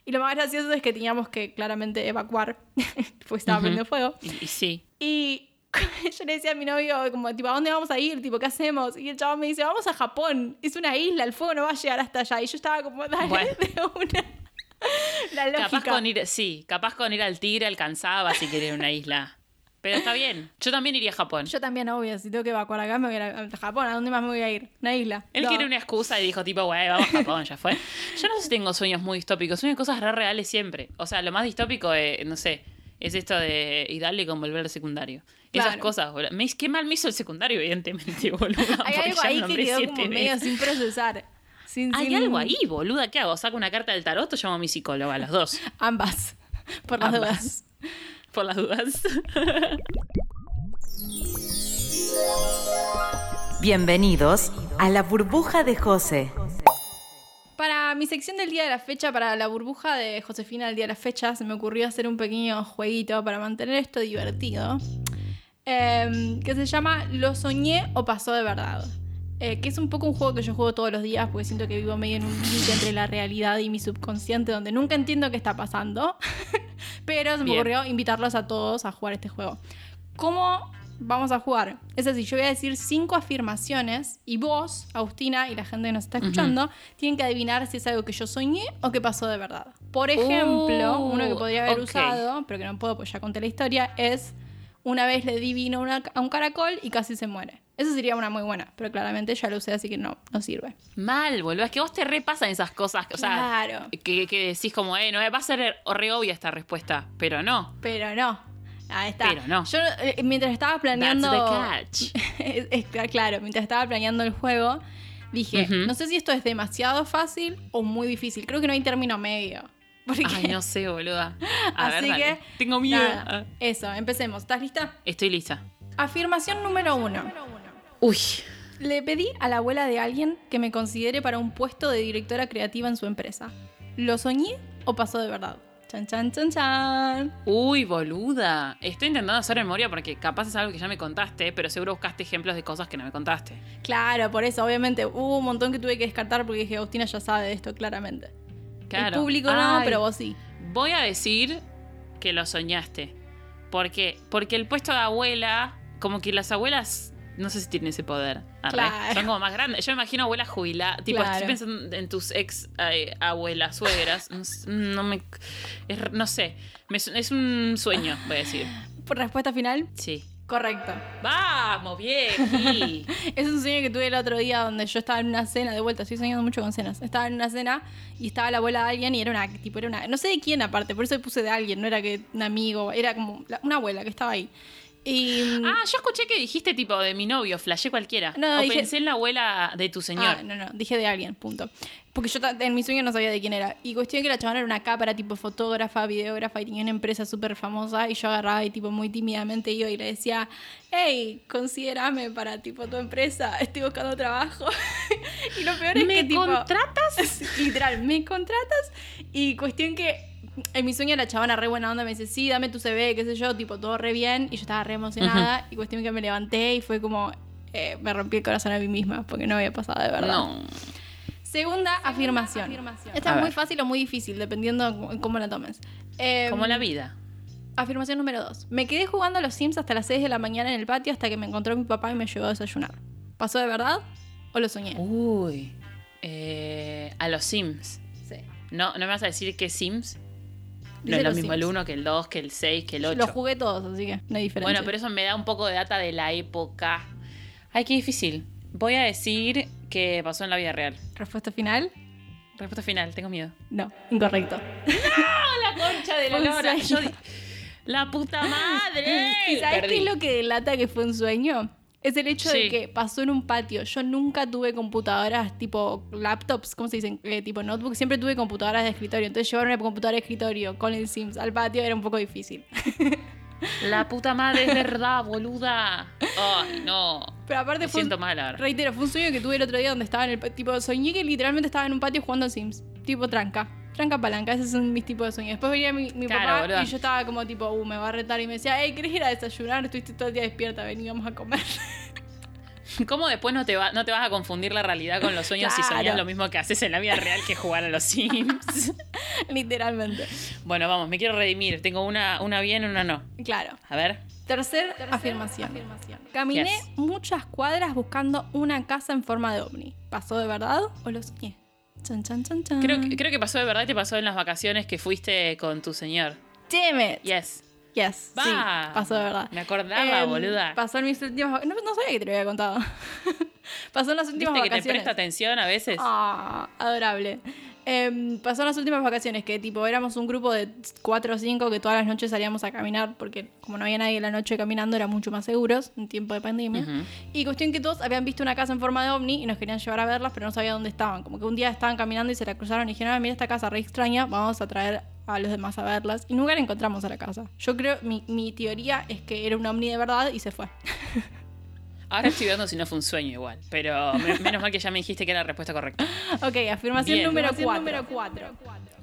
Y lo más gracioso es que teníamos que claramente evacuar, *laughs* porque estaba prendiendo fuego. Y, sí. Y *laughs* yo le decía a mi novio, como, tipo, ¿a dónde vamos a ir? Tipo, ¿qué hacemos? Y el chavo me dice, vamos a Japón. Es una isla, el fuego no va a llegar hasta allá. Y yo estaba como, dale, Bueno. *laughs* de una. *laughs* La lógica. Capaz con ir, sí, capaz con ir al tigre alcanzaba si quería ir una isla. Pero está bien. Yo también iría a Japón. Yo también, obvio, si tengo que evacuar acá, me voy a, a Japón. ¿A dónde más me voy a ir? Una isla. Él No. quiere una excusa y dijo tipo, güey, vamos a Japón, ya fue. Yo no sé si tengo sueños muy distópicos, sueño cosas re reales siempre. O sea, lo más distópico, eh, no sé, es esto de y darle con volver al secundario. Esas Claro. cosas, boludo. Qué mal me hizo el secundario, evidentemente, *laughs* boludo. Hay algo ahí que quedó como medio sin procesar. Sin- Hay sin- algo ahí, boluda. ¿Qué hago? ¿Saco una carta del tarot o llamo a mi psicóloga? Las dos. *laughs* Ambas. Por las Ambas. dudas. Por las dudas. *laughs* Bienvenidos a la burbuja de José. Para mi sección del día de la fecha, para la burbuja de Josefina del día de la fecha, se me ocurrió hacer un pequeño jueguito para mantener esto divertido. em, que se llama Lo soñé o pasó de verdad. Eh, que es un poco un juego que yo juego todos los días porque siento que vivo medio en un límite entre la realidad y mi subconsciente donde nunca entiendo qué está pasando. *laughs* Pero se me Bien. ocurrió invitarlos a todos a jugar este juego. ¿Cómo vamos a jugar. Es así, yo voy a decir cinco afirmaciones y vos, Agustina, y la gente que nos está escuchando, tienen que adivinar si es algo que yo soñé o que pasó de verdad. Por ejemplo, Uh, uno que podría haber usado, pero que no puedo porque ya conté la historia, es una vez le di vino una- a un caracol y casi se muere. Eso sería una muy buena, pero claramente ya lo usé, así que no, no sirve. Mal, boludo. Es que vos te repasan esas cosas. O sea, Claro. que, que decís como, eh, no, va a ser re obvia esta respuesta. Pero no. Pero no. Ahí está. Pero no. Yo, eh, mientras estaba planeando. That's the catch. *laughs* es, es- claro, mientras estaba planeando el juego, dije. No sé si esto es demasiado fácil o muy difícil. Creo que no hay término medio. *laughs* Porque, Ay, no sé, boluda. A así ver, que. Tengo miedo. nada, Ah. eso, empecemos. ¿Estás lista? Estoy lista. Afirmación número uno. Uy. Le pedí a la abuela de alguien que me considere para un puesto de directora creativa en su empresa. ¿Lo soñé o pasó de verdad? Chan, chan, chan, chan. Uy, boluda. Estoy intentando hacer memoria porque capaz es algo que ya me contaste, pero seguro buscaste ejemplos de cosas que no me contaste. Claro, por eso, obviamente, hubo un montón que tuve que descartar porque dije, Agustina ya sabe de esto, claramente. Claro. El público no, pero vos sí. Voy a decir que lo soñaste. ¿Por qué? Porque el puesto de abuela, como que las abuelas, no sé si tienen ese poder. Claro. Son como más grandes. Yo me imagino abuelas jubiladas. Tipo, Claro. estoy pensando en tus ex eh, abuelas, suegras. No, me. es- no sé. Me es un sueño, voy a decir. Por respuesta final, Sí. correcto. Vamos, bien. *laughs* Es un sueño que tuve el otro día donde yo estaba en una cena, de vuelta, estoy soñando mucho con cenas. Estaba en una cena y estaba la abuela de alguien y era una, tipo, era una, no sé de quién aparte, por eso puse de alguien, no era que un amigo, era como la- una abuela que estaba ahí. Y Ah, yo escuché que dijiste tipo de mi novio, flashé cualquiera. No, o dije- pensé en la abuela de tu señor. Ah, no, no, dije de alguien, punto. Porque yo en mi sueño no sabía de quién era. Y cuestión que la chabona era una cámara tipo fotógrafa, videógrafa y tenía una empresa súper famosa. Y yo agarraba y tipo muy tímidamente iba y le decía, hey, considérame para tipo tu empresa, estoy buscando trabajo. *laughs* y lo peor es ¿Me que tipo... contratas? *laughs* Literal, ¿me contratas? Y cuestión que en mi sueño la chabona re buena onda me dice, sí, dame tu CV, qué sé yo, tipo todo re bien. Y yo estaba re emocionada. Y cuestión que me levanté y fue como, eh, me rompí el corazón a mí misma porque no había pasado de verdad. No. Segunda afirmación. Esta A es muy fácil o muy difícil, dependiendo de cómo la tomes. Eh, Como la vida. Afirmación número dos. Me quedé jugando a los Sims hasta las 6 de la mañana en el patio hasta que me encontró mi papá y me llevó a desayunar. ¿Pasó de verdad o lo soñé? Uy. Eh, a los Sims. Sí. No, no me vas a decir que Sims. No es lo mismo el Sims. 1 que el 2, que el 6, que el 8. Los jugué todos, así que no hay diferencia. Bueno, pero eso me da un poco de data de la época. Ay, qué difícil. Voy a decir que pasó en la vida real. ¿Respuesta final? Respuesta final, tengo miedo. No, incorrecto. la concha de la lora. Yo La puta *laughs* madre. ¿Y sabes Perdí. qué es lo que delata que fue un sueño? Es el hecho de que pasó en un patio. Yo nunca tuve computadoras tipo laptops, ¿cómo se dicen? Eh, tipo notebook. Siempre tuve computadoras de escritorio. Entonces llevar una computadora de escritorio con el Sims al patio era un poco difícil. *laughs* La puta madre es verdad, boluda. Ay, no. Pero aparte Me fue. un- siento mal ahora. Reitero, fue un sueño que tuve el otro día donde estaba en el tipo soñé que literalmente estaba en un patio jugando al Sims, tipo tranca. Tranca palanca, esos son mis tipos de sueños. Después venía mi, mi Claro, papá boluda. y yo estaba como tipo, uh, me va a retar y me decía, hey, ¿querés ir a desayunar? Estuviste todo el día despierta, veníamos a comer. *laughs* ¿Cómo después no te, va, no te vas a confundir la realidad con los sueños si Claro. soñás lo mismo que haces en la vida real que jugar a los Sims? *laughs* Literalmente. bueno, vamos, me quiero redimir. Tengo una, una bien y una no. Claro. A ver. Tercer afirmación. Caminé Yes. muchas cuadras buscando una casa en forma de ovni. ¿Pasó de verdad o lo soñé? Creo, que- creo que pasó de verdad te pasó en las vacaciones que fuiste con tu señor. Damn it. Yes. Yes. Sí, pasó de verdad. Me acordaba, Em, boluda. Pasó en mis últimas no, no sabía que te lo había contado. *laughs* pasó en las últimas ¿Viste que te vacaciones. presta atención a veces? Ah, adorable. Pasó en las últimas vacaciones que tipo éramos un grupo de cuatro o cinco que todas las noches salíamos a caminar porque como no había nadie en la noche caminando era mucho más seguros en tiempo de pandemia. Ujú. Y cuestión que todos habían visto una casa en forma de ovni y nos querían llevar a verlas pero no sabían dónde estaban. Como que un día estaban caminando y se la cruzaron y dijeron, "Ah, mira esta casa re extraña, vamos a traer a los demás a verlas. Y nunca la encontramos a la casa. Yo creo, mi, mi teoría es que era un ovni de verdad y se fue. *laughs* Ahora estoy viendo si no fue un sueño igual. Pero me- menos mal que ya me dijiste que era la respuesta correcta. *laughs* Ok, afirmación Bien. número Afirmación 4.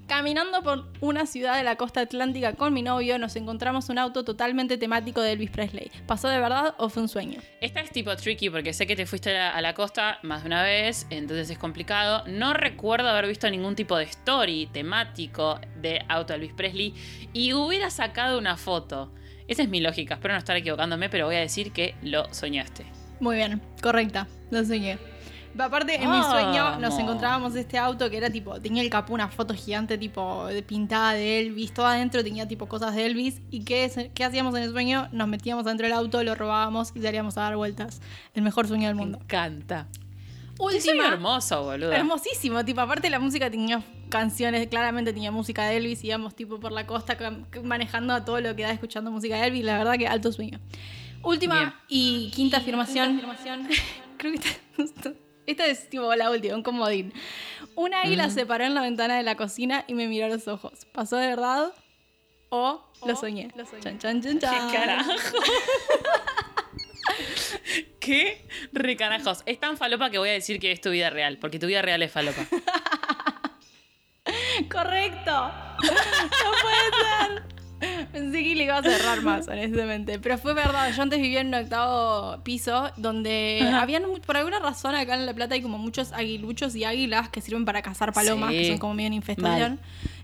Caminando por una ciudad de la costa atlántica con mi novio, nos encontramos un auto totalmente temático de Elvis Presley. ¿Pasó de verdad o fue un sueño? Esta es tipo tricky porque sé que te fuiste a la, a la costa más de una vez, entonces es complicado. No recuerdo haber visto ningún tipo de story temático de auto de Elvis Presley y hubiera sacado una foto. Esa es mi lógica, espero no estar equivocándome, pero voy a decir que lo soñaste. Muy bien, correcta, lo soñé. Aparte, en mi sueño nos Vamos. encontrábamos este auto que era tipo, tenía el capó una foto gigante tipo pintada de Elvis, todo adentro tenía tipo cosas de Elvis. ¿Y qué, qué hacíamos en el sueño? Nos metíamos dentro del auto, lo robábamos y salíamos a dar vueltas. El mejor sueño del Me mundo. encanta. Qué Última. hermoso, boludo. Hermosísimo, tipo, aparte la música tenía canciones, claramente tenía música de Elvis, íbamos tipo por la costa manejando a todo lo que da escuchando música de Elvis, la verdad que alto sueño. Última Bien. y quinta afirmación. *laughs* Creo que esta, esta es tipo la última, un comodín. Un águila se paró en la ventana de la cocina y me miró a los ojos. ¿Pasó de verdad o lo soñé? Chan, chan, chan, chan. *laughs* ¿Qué carajo? ¿Qué recanajos? Es tan falopa que voy a decir que es tu vida real, porque tu vida real es falopa. *laughs* Correcto. No puede ser. *laughs* Pensé que le iba a cerrar más, honestamente. Pero fue verdad. Yo antes vivía en un octavo piso donde habían, por alguna razón, acá en La Plata hay como muchos aguiluchos y águilas que sirven para cazar palomas, Sí. que son como medio una infestación.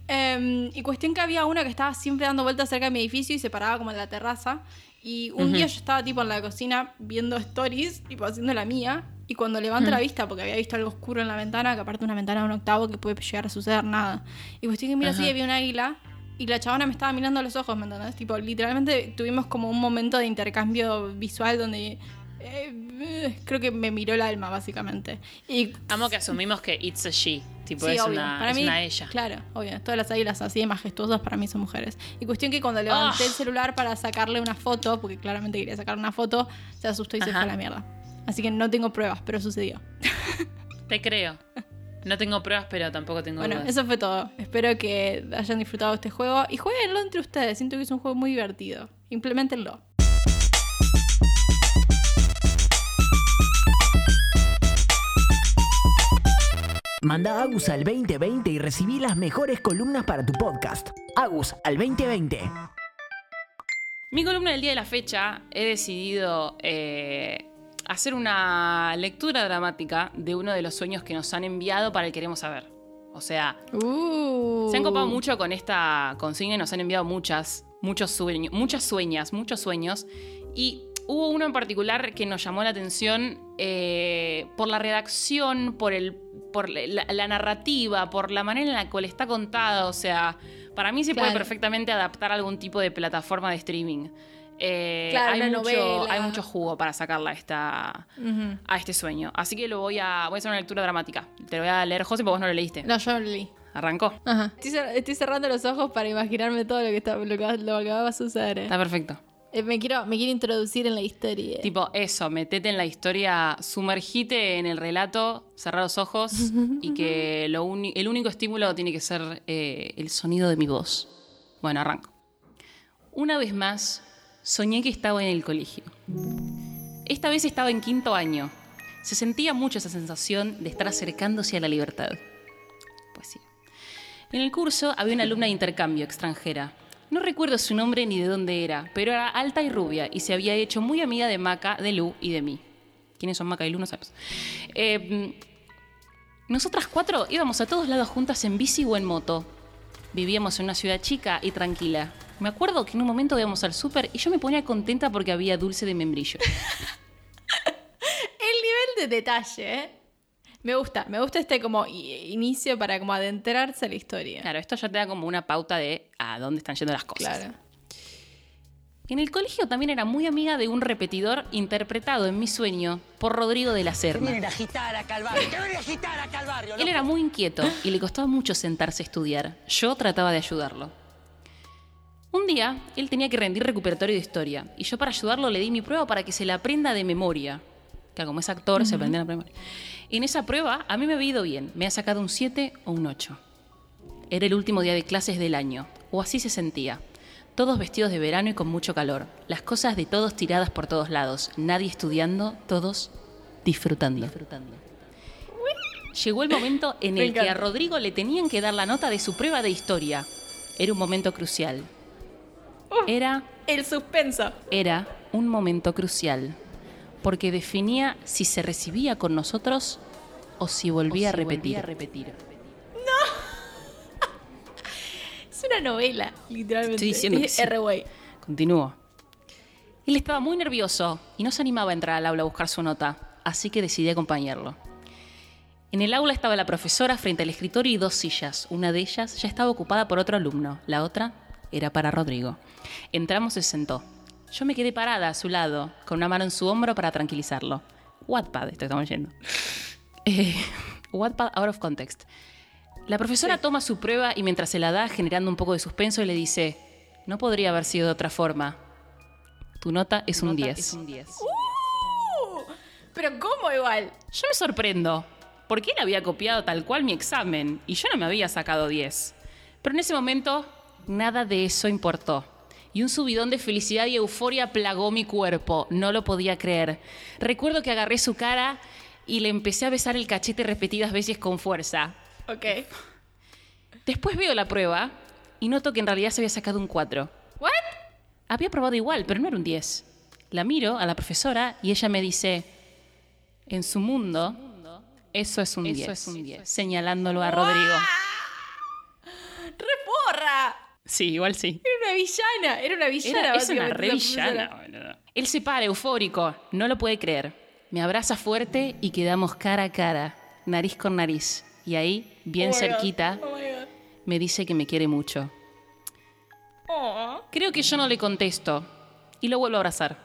Em, y cuestión que había una que estaba siempre dando vueltas cerca de mi edificio y se paraba como en la terraza. Y un día yo estaba tipo en la cocina viendo stories, tipo haciendo la mía. Y cuando levanto la vista, porque había visto algo oscuro en la ventana, que aparte una ventana de un octavo que puede llegar a suceder nada. Y cuestión que miro así y había un águila. Y la chabona me estaba mirando a los ojos, ¿me entendés? Tipo, literalmente tuvimos como un momento de intercambio visual donde eh, creo que me miró el alma, básicamente. Y Amo que asumimos que it's a she. Tipo, Sí, es, obvio. una, Para es mí, una ella. Claro, obvio. Todas las águilas así de majestuosas para mí son mujeres. Y cuestión que cuando levanté Ah. el celular para sacarle una foto, porque claramente quería sacar una foto, se asustó y se Ajá. fue a la mierda. Así que no tengo pruebas, pero sucedió. *laughs* Te creo. No tengo pruebas, pero tampoco tengo Bueno, dudas. eso fue todo. Espero que hayan disfrutado este juego y jueguenlo entre ustedes. Siento que es un juego muy divertido. Implementenlo. Manda Agus al 2020 y recibí las mejores columnas para tu podcast. Agus al 2020. Mi columna del día de la fecha he decidido eh, hacer una lectura dramática de uno de los sueños que nos han enviado para el queremos saber. O sea, Uh. se han copado mucho con esta consigna y nos han enviado muchas, muchos sueños, muchas sueñas, muchos sueños. Y hubo uno en particular que nos llamó la atención eh, por la redacción, por, el, por la, la narrativa, por la manera en la cual está contada. O sea, para mí se puede perfectamente adaptar a algún tipo de plataforma de streaming. Eh, Claro, hay, una mucho, novela. hay mucho jugo para sacarla a, esta, a este sueño. Así que lo voy a, voy a hacer una lectura dramática. Te lo voy a leer, José, porque vos no lo leíste. No, yo no lo leí. Arrancó. Ajá. Estoy, cer- estoy cerrando los ojos para imaginarme todo lo que, está, lo que, lo que va a suceder. Está perfecto. Eh, me, quiero, me quiero introducir en la historia. Tipo, eso, metete en la historia, sumergite en el relato, cerrar los ojos *laughs* y que lo el único estímulo tiene que ser eh, el sonido de mi voz. Bueno, arranco. Una vez más, soñé que estaba en el colegio. Esta vez estaba en quinto año. Se sentía mucho esa sensación de estar acercándose a la libertad. Pues sí. En el curso había una alumna de intercambio extranjera. No recuerdo su nombre ni de dónde era, pero era alta y rubia y se había hecho muy amiga de Maca, de Lu y de mí. ¿Quiénes son Maca y Lu? No sabes. Eh, nosotras cuatro íbamos a todos lados juntas en bici o en moto. Vivíamos en una ciudad chica y tranquila. Me acuerdo que en un momento íbamos al súper y yo me ponía contenta porque había dulce de membrillo. *laughs* El nivel de detalle, ¿eh? Me gusta, me gusta este como inicio para como adentrarse a la historia. Claro, esto ya te da como una pauta de a dónde están yendo las cosas. Claro. En el colegio también era muy amiga de un repetidor interpretado en mi sueño por Rodrigo de la Serna. a agitar acá al barrio. A agitar acá al barrio. Él era muy inquieto y le costaba mucho sentarse a estudiar. Yo trataba de ayudarlo. Un día, él tenía que rendir recuperatorio de historia y yo para ayudarlo le di mi prueba para que se la aprenda de memoria. Claro, como es actor, se aprende la memoria. En esa prueba, a mí me había ido bien. Me ha sacado un 7 o un 8. Era el último día de clases del año, o así se sentía. Todos vestidos de verano y con mucho calor. Las cosas de todos tiradas por todos lados. Nadie estudiando, todos disfrutando. Llegó el momento en *laughs* el que a. Rodrigo le tenían que dar la nota de su prueba de historia. Era un momento crucial. *laughs* Era, El suspenso. era un momento crucial. Porque definía si se recibía con nosotros o si volvía, a, repetir. *laughs* Es una novela, literalmente. Estoy diciendo que sí. R-Way. Continúo. Él estaba muy nervioso y no se animaba a entrar al aula a buscar su nota, así que decidí acompañarlo. En el aula estaba la profesora frente al escritorio y dos sillas. Una de ellas ya estaba ocupada por otro alumno, la otra era para Rodrigo. Entramos y se sentó. Yo me quedé parada a su lado, con una mano en su hombro para tranquilizarlo. Wattpad, esto estamos yendo. *laughs* Eh, Wattpad out of context. La profesora toma su prueba y mientras se la da, generando un poco de suspenso, le dice, no podría haber sido de otra forma. Tu nota es un 10. Uh, pero ¿cómo igual? Yo me sorprendo, porque él había copiado tal cual mi examen y yo no me había sacado 10. Pero en ese momento, nada de eso importó. Y un subidón de felicidad y euforia plagó mi cuerpo. No lo podía creer. Recuerdo que agarré su cara y le empecé a besar el cachete repetidas veces con fuerza. Ok. Después veo la prueba y noto que en realidad se había sacado un 4. ¿What? Había probado igual, pero no era un 10. La miro a la profesora y ella me dice, en su mundo, eso es un 10. Señalándolo a Rodrigo. Sí, igual sí. Era una villana, era una villana. Era, es una re la villana. Él se para, eufórico. No lo puede creer. Me abraza fuerte y quedamos cara a cara, nariz con nariz. Y ahí, bien Oh cerquita, oh me dice que me quiere mucho. Oh. Creo que yo no le contesto y lo vuelvo a abrazar.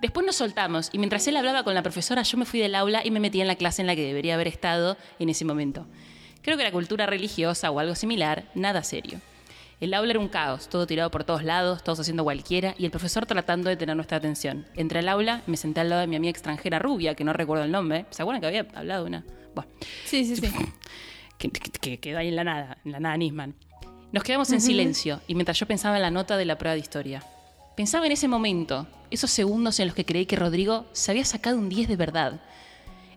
Después nos soltamos y mientras él hablaba con la profesora yo me fui del aula y me metí en la clase en la que debería haber estado en ese momento. Creo que era cultura religiosa o algo similar, nada serio. El aula era un caos, todo tirado por todos lados, todos haciendo cualquiera y el profesor tratando de tener nuestra atención. Entré al aula, me senté al lado de mi amiga extranjera rubia, que no recuerdo el nombre. ¿Se acuerdan que había hablado de una? Bueno, Sí, sí, sí. *laughs* que, que- que quedó ahí en la nada, en la nada Nisman. Nos quedamos en silencio y mientras yo pensaba en la nota de la prueba de historia. Pensaba en ese momento, esos segundos en los que creí que Rodrigo se había sacado un 10 de verdad.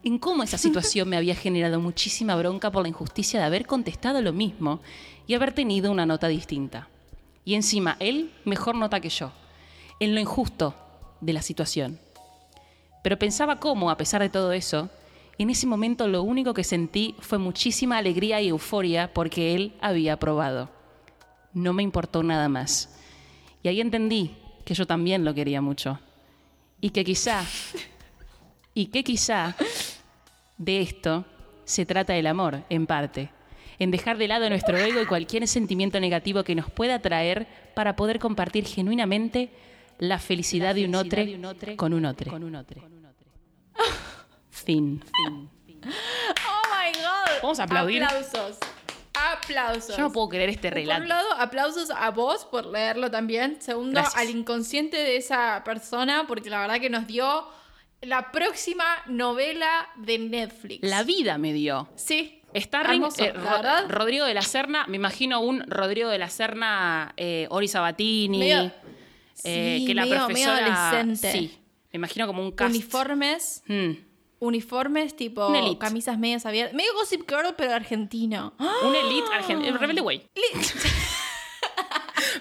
En cómo esa situación me había generado muchísima bronca por la injusticia de haber contestado lo mismo y haber tenido una nota distinta. Y encima, él mejor nota que yo, en lo injusto de la situación. Pero pensaba cómo, a pesar de todo eso, en ese momento lo único que sentí fue muchísima alegría y euforia porque él había aprobado. No me importó nada más. Y ahí entendí que yo también lo quería mucho. Y que quizá, y que quizá de esto se trata el amor, en parte. En dejar de lado nuestro ego y cualquier sentimiento negativo que nos pueda traer para poder compartir genuinamente la felicidad, de, un otro con un otro. *laughs* Fin. Oh my god. Vamos a aplaudir. Aplausos. Aplausos. Yo no puedo creer este Por un relato. lado, aplausos a vos por leerlo también. Segundo, Gracias. al inconsciente de esa persona, porque la verdad que nos dio la próxima novela de Netflix. La vida me dio. Sí. Starring Hermoso, eh. Rodrigo de la Serna, me imagino un Rodrigo de la Serna, eh, Ori Sabatini, Medio- eh, sí, que la medio- medio profesora... adolescente. Sí, me imagino como un cast. Uniformes. Mm. Uniformes tipo camisas medias abiertas. Medio Gossip Girl, pero argentino. Un elite argentino. Rebelde Way. *laughs*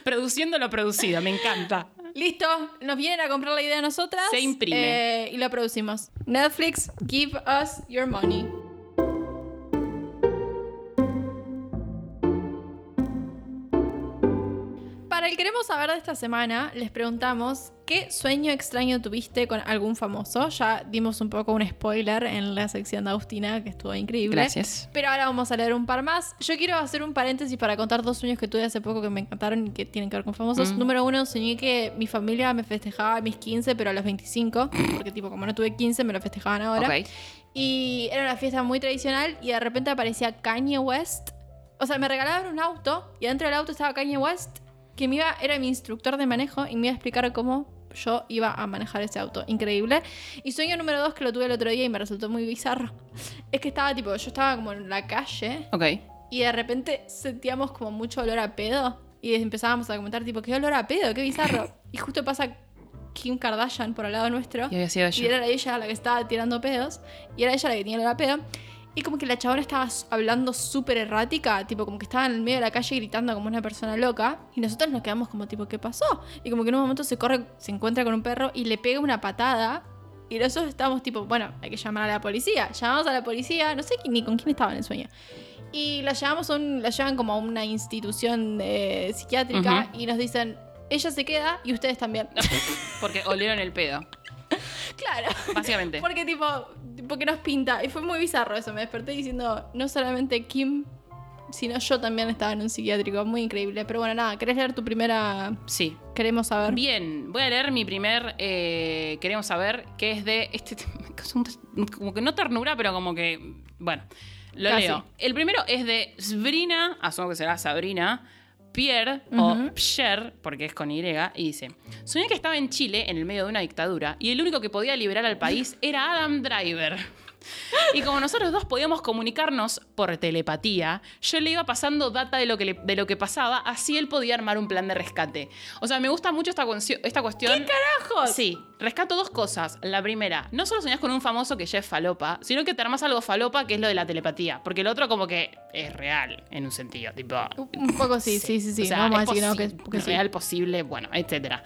Produciendo lo producido, me encanta. Listo, nos vienen a comprar la idea a nosotras. Se imprime. eh, y lo producimos. Netflix, give us your money. Para el queremos saber de esta semana, les preguntamos qué sueño extraño tuviste con algún famoso. Ya dimos un poco un spoiler en la sección de Agustina, que estuvo increíble. Gracias. Pero ahora vamos a leer un par más. Yo quiero hacer un paréntesis para contar dos sueños que tuve hace poco que me encantaron y que tienen que ver con famosos. Mm. Número uno, soñé que mi familia me festejaba mis 15, pero a los 25. Porque, tipo, como no tuve 15, me lo festejaban ahora. Ok. Y era una fiesta muy tradicional y de repente aparecía Kanye West. O sea, me regalaban un auto y dentro del auto estaba Kanye West, que me iba, era mi instructor de manejo y me iba a explicar cómo yo iba a manejar ese auto. Increíble. Y sueño número dos, que lo tuve el otro día y me resultó muy bizarro, es que estaba tipo, yo estaba como en la calle Ok. y de repente sentíamos como mucho olor a pedo. Y empezábamos a comentar, tipo, ¿qué olor a pedo? ¡Qué bizarro! Y justo pasa Kim Kardashian por al lado nuestro. Y había sido Y era ella la que estaba tirando pedos. Y era ella la que tenía olor a pedo. Y como que la chabona estaba hablando súper errática. Tipo, como que estaba en el medio de la calle gritando como una persona loca. Y nosotros nos quedamos como, tipo, ¿qué pasó? Y como que en un momento se corre, se encuentra con un perro y le pega una patada. Y nosotros estábamos tipo, bueno, hay que llamar a la policía. Llamamos a la policía, no sé ni con quién estaba en el sueño. Y la llevamos a un, la llevan como a una institución eh, psiquiátrica y nos dicen, ella se queda y ustedes también. *laughs* Porque olieron el pedo. Claro. Básicamente. *laughs* Porque tipo, porque nos pinta. Y fue muy bizarro eso. Me desperté diciendo, no solamente Kim, sino yo también estaba en un psiquiátrico. Muy increíble. Pero bueno, nada, ¿querés leer tu primera? Sí. Queremos saber. Bien, voy a leer mi primer. eh, queremos saber que es de. Este, *laughs* como que no ternura, pero como que. Bueno, lo Casi. leo. El primero es de Sbrina, asumo que será Sabrina. Pierre o. Pierre, porque es con Y, y dice: Soñé que estaba en Chile en el medio de una dictadura y el único que podía liberar al país era Adam Driver. Y como nosotros dos podíamos comunicarnos por telepatía, yo le iba pasando data de lo que, le- de lo que pasaba, así él podía armar un plan de rescate. O sea, me gusta mucho esta, cuestión. ¿Qué carajos? Sí, rescato dos cosas. La primera, no solo soñás con un famoso que ya es falopa, sino que te armas algo falopa que es lo de la telepatía. Porque el otro como que es real, en un sentido. Tipo, Un poco sí, sí, sí, sí. o sea, vamos a es decir que no, que, sí. real, posible, bueno, etcétera.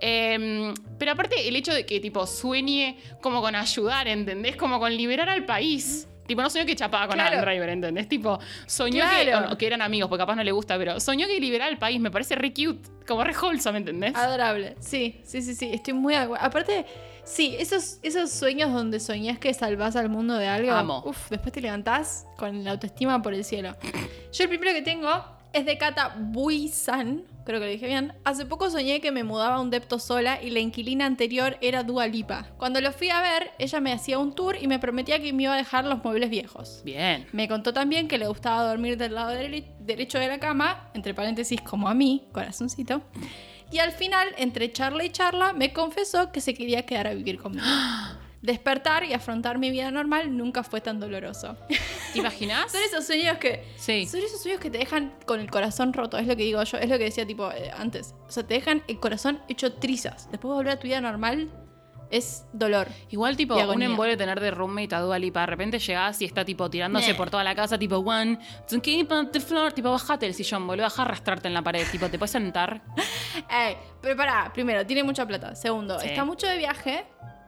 Eh, pero aparte, el hecho de que, tipo, sueñe como con ayudar, ¿entendés? Como con liberar al país. Tipo, no soñó que chapaba con Claro. Adam Driver, ¿entendés? Tipo, soñó Claro. que, o que eran amigos, porque capaz no le gusta, pero soñó que liberar al país. Me parece re cute, como re wholesome, ¿entendés? Adorable. Sí, sí, sí, sí. Estoy muy de acuerdo. Aparte, sí, esos, esos sueños donde soñás que salvás al mundo de algo. Amo. Uf, después te levantás con la autoestima por el cielo. Yo el primero que tengo es de Kata Buisan. Creo que lo dije bien. Hace poco soñé que me mudaba a un depto sola y la inquilina anterior era Dua Lipa. Cuando lo fui a ver, ella me hacía un tour y me prometía que me iba a dejar los muebles viejos. Bien. Me contó también que le gustaba dormir del lado dere- derecho de la cama, entre paréntesis como a mí, corazoncito. Y al final, entre charla y charla, me confesó que se quería quedar a vivir conmigo. *gasps* Despertar y afrontar mi vida normal nunca fue tan doloroso. ¿Te imaginás? Son esos sueños que. Sí. Son esos sueños que te dejan con el corazón roto, es lo que digo yo, es lo que decía tipo eh, antes. O sea, te dejan el corazón hecho trizas. Después de volver a tu vida normal es dolor. Igual, tipo, Y un embole tener de roommate a Dua Lipa. De repente llegás y está, tipo, tirándose Meh. por toda la casa, tipo, one, keep on the floor. Tipo, bajate del sillón, boludo. Deja arrastrarte en la pared. Tipo, ¿te puedes sentar? *laughs* Ey, pero pará, primero, tiene mucha plata. Segundo, Sí. está mucho de viaje,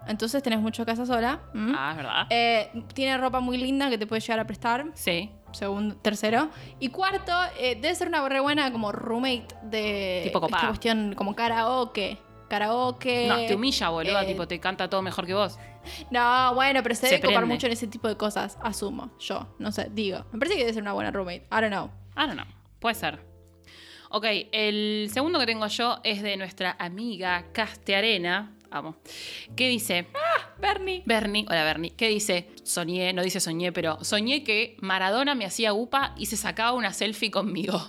entonces tenés mucho casa sola. ¿m? Ah, es verdad. Eh, tiene ropa muy linda que te puede llegar a prestar. Sí. Segundo, tercero. Y cuarto, eh, debe ser una re buena como roommate de Tipo esta copada. cuestión como karaoke. Karaoke. No, te humilla, boludo. eh, tipo, te canta todo mejor que vos. *laughs* No, bueno, pero se, Se debe copar prende. mucho en ese tipo de cosas, asumo. Yo, no sé, digo. Me parece que debe ser una buena roommate. I don't know. I don't know. Puede ser. Ok, el segundo que tengo yo es de nuestra amiga Caste Arena. Amo. Que dice. Bernie. Bernie, hola Bernie, que dice, soñé, no dice soñé, pero soñé que Maradona me hacía upa y se sacaba una selfie conmigo.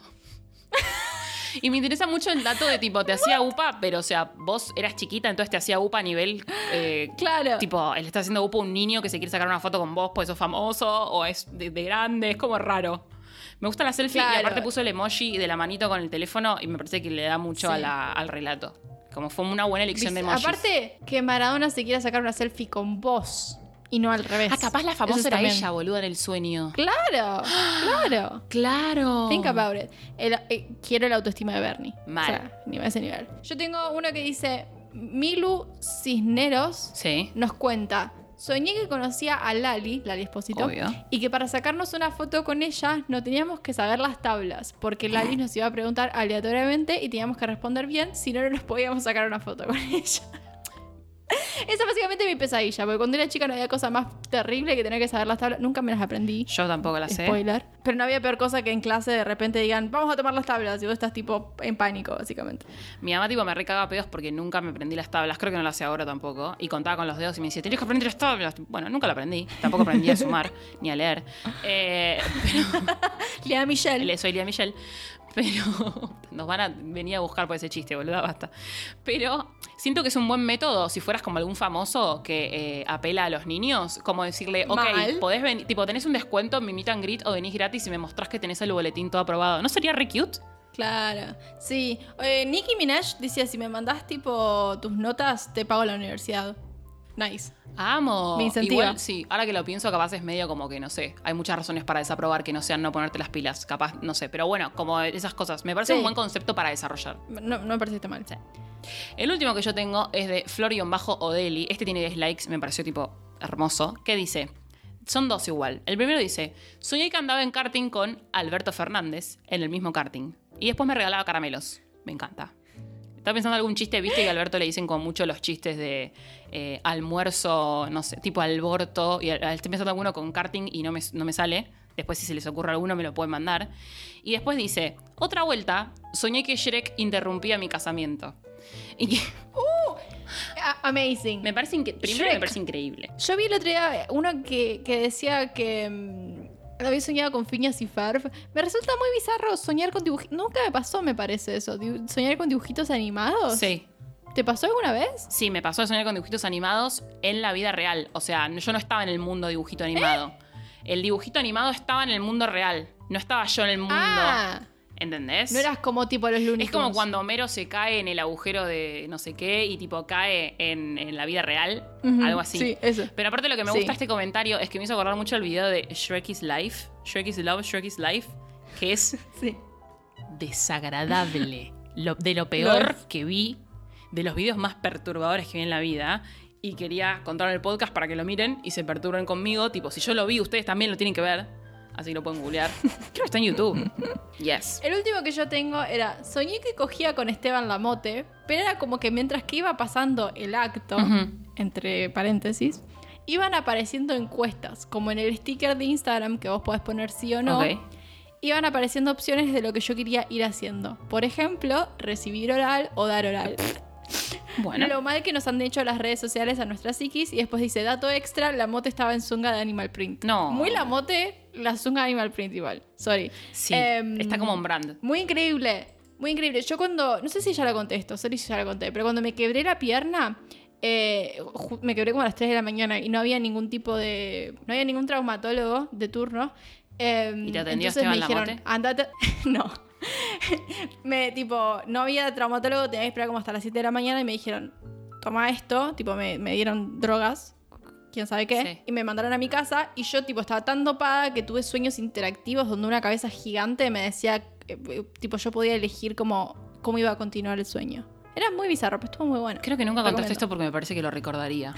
*laughs* y me interesa mucho el dato de tipo, te hacía upa, pero o sea, vos eras chiquita, entonces te hacía upa a nivel... eh, Claro. Tipo, él está haciendo upa a un niño que se quiere sacar una foto con vos porque sos famoso o es de, de grande, es como raro. Me gusta la selfie y Claro. aparte puso el emoji de la manito con el teléfono y me parece que le da mucho Sí. a la- al relato. Como fue una buena elección de emojis. Aparte, que Maradona se quiera sacar una selfie con vos y no al revés. Ah, capaz la famosa era también. ella, boluda, en el sueño. Claro, claro. *gasps* Claro. Think about it. El- eh, quiero la autoestima de Bernie. Mal. O sea, ni a ese nivel. Yo tengo uno que dice: Milu Cisneros Sí. nos cuenta. Soñé que conocía a Lali, Lali Espósito, Obvio. y que para sacarnos una foto con ella no teníamos que saber las tablas, porque Lali nos iba a preguntar aleatoriamente y teníamos que responder bien, si no, no nos podíamos sacar una foto con *laughs* ella. *laughs* Esa es básicamente mi pesadilla, porque cuando era chica no había cosa más terrible que tener que saber las tablas. Nunca me las aprendí. Yo tampoco la sé. Spoiler. Pero no había peor cosa que en clase de repente digan, vamos a tomar las tablas, y vos estás tipo en pánico, básicamente. Mi mamá tipo me recaga pedos porque nunca me aprendí las tablas. Creo que no lo hace ahora tampoco. Y contaba con los dedos y me decía, tenés que aprender las tablas. Bueno, nunca lo aprendí. Tampoco aprendí a sumar *laughs* ni a leer. Eh, *laughs* Lea Michelle. Le soy Lía Michelle. Pero *laughs* nos van a venir a buscar por ese chiste, boluda, basta. Pero siento que es un buen método si fueras como algún famoso que eh, apela a los niños, como decirle, ok, Mal. podés venir, tipo, tenés un descuento en mi meet and greet o venís gratis y me mostrás que tenés el boletín todo aprobado. ¿No sería re cute? Claro, sí. Eh, Nicki Minaj decía, si me mandás tipo tus notas, te pago la universidad. Nice. Amo. Me incentiva. Igual, sí, ahora que lo pienso, capaz es medio como que, no sé, hay muchas razones para desaprobar que no sean no ponerte las pilas. Capaz, no sé, pero bueno, como esas cosas. Me parece Sí. un buen concepto para desarrollar. No, no me pareciste mal. Sí. El último que yo tengo es de Florion-Odeli. Este tiene 10 likes, me pareció tipo hermoso. ¿Qué dice? Son dos igual. El primero dice: Soñé que andaba en karting con Alberto Fernández en el mismo karting. Y después me regalaba caramelos. Me encanta. Estaba pensando en algún chiste, viste que a Alberto le dicen como mucho los chistes de eh, almuerzo, no sé, tipo alborto. Y estoy pensando alguno con karting y no me, no me sale. Después, si se les ocurre alguno, me lo pueden mandar. Y después dice: Otra vuelta, soñé que Shrek interrumpía mi casamiento. Y que *laughs* A- Amazing. me parece primero Shrek. me parece increíble. Yo vi el otro día uno que, que decía que mm, había soñado con Phineas y Ferb. Me resulta muy bizarro soñar con dibujitos. Nunca me pasó, me parece eso. Soñar con dibujitos animados. Sí. ¿Te pasó alguna vez? Sí, me pasó de soñar con dibujitos animados en la vida real. O sea, yo no estaba en el mundo dibujito animado. El dibujito animado estaba en el mundo real. No estaba yo en el mundo. Ah, ¿Entendés? no eras como tipo los Looney Es como cuando Homero se cae en el agujero de no sé qué y tipo cae en, en la vida real. Algo así. Sí, eso. Pero aparte lo que me gusta este comentario es que me hizo acordar mucho el video de Shrek is Life. Shrek is Love, Shrek is Life. Que es *laughs* Sí. desagradable. Lo- de lo peor que vi, de los videos más perturbadores que vi en la vida. Y quería contar el podcast para que lo miren y se perturben conmigo. Tipo, si yo lo vi, ustedes también lo tienen que ver. Así lo pueden googlear. Creo que está en YouTube. Yes. El último que yo tengo era, soñé que cogía con Esteban Lamote, pero era como que mientras que iba pasando el acto, entre paréntesis, iban apareciendo encuestas, como en el sticker de Instagram que vos podés poner sí o no. Iban apareciendo opciones de lo que yo quería ir haciendo. Por ejemplo, recibir oral o dar oral. Bueno. Lo mal que nos han hecho las redes sociales a nuestra psiquis y después dice, dato extra, la mote estaba en zunga de Animal Print. No. Muy la mote, la de Animal Print igual. Sorry. Sí, Em, está como un brand. Muy increíble, muy increíble. Yo cuando, no sé si ya la conté esto, sorry si ya la conté, pero cuando me quebré la pierna, eh, me quebré como a las 3 de la mañana y no había ningún tipo de, no había ningún traumatólogo de turno. eh, ¿Y te atendió entonces me dijeron, andate, *laughs* no. *laughs* me, tipo, no había traumatólogo, tenía que esperar como hasta las 7 de la mañana y me dijeron, toma esto, tipo, me, me dieron drogas, quién sabe qué, Sí. y me mandaron a mi casa y yo, tipo, estaba tan dopada que tuve sueños interactivos donde una cabeza gigante me decía, eh, eh, tipo, yo podía elegir cómo, cómo iba a continuar el sueño. Era muy bizarro, pero estuvo muy bueno. Creo que nunca contaste esto porque me parece que lo recordaría.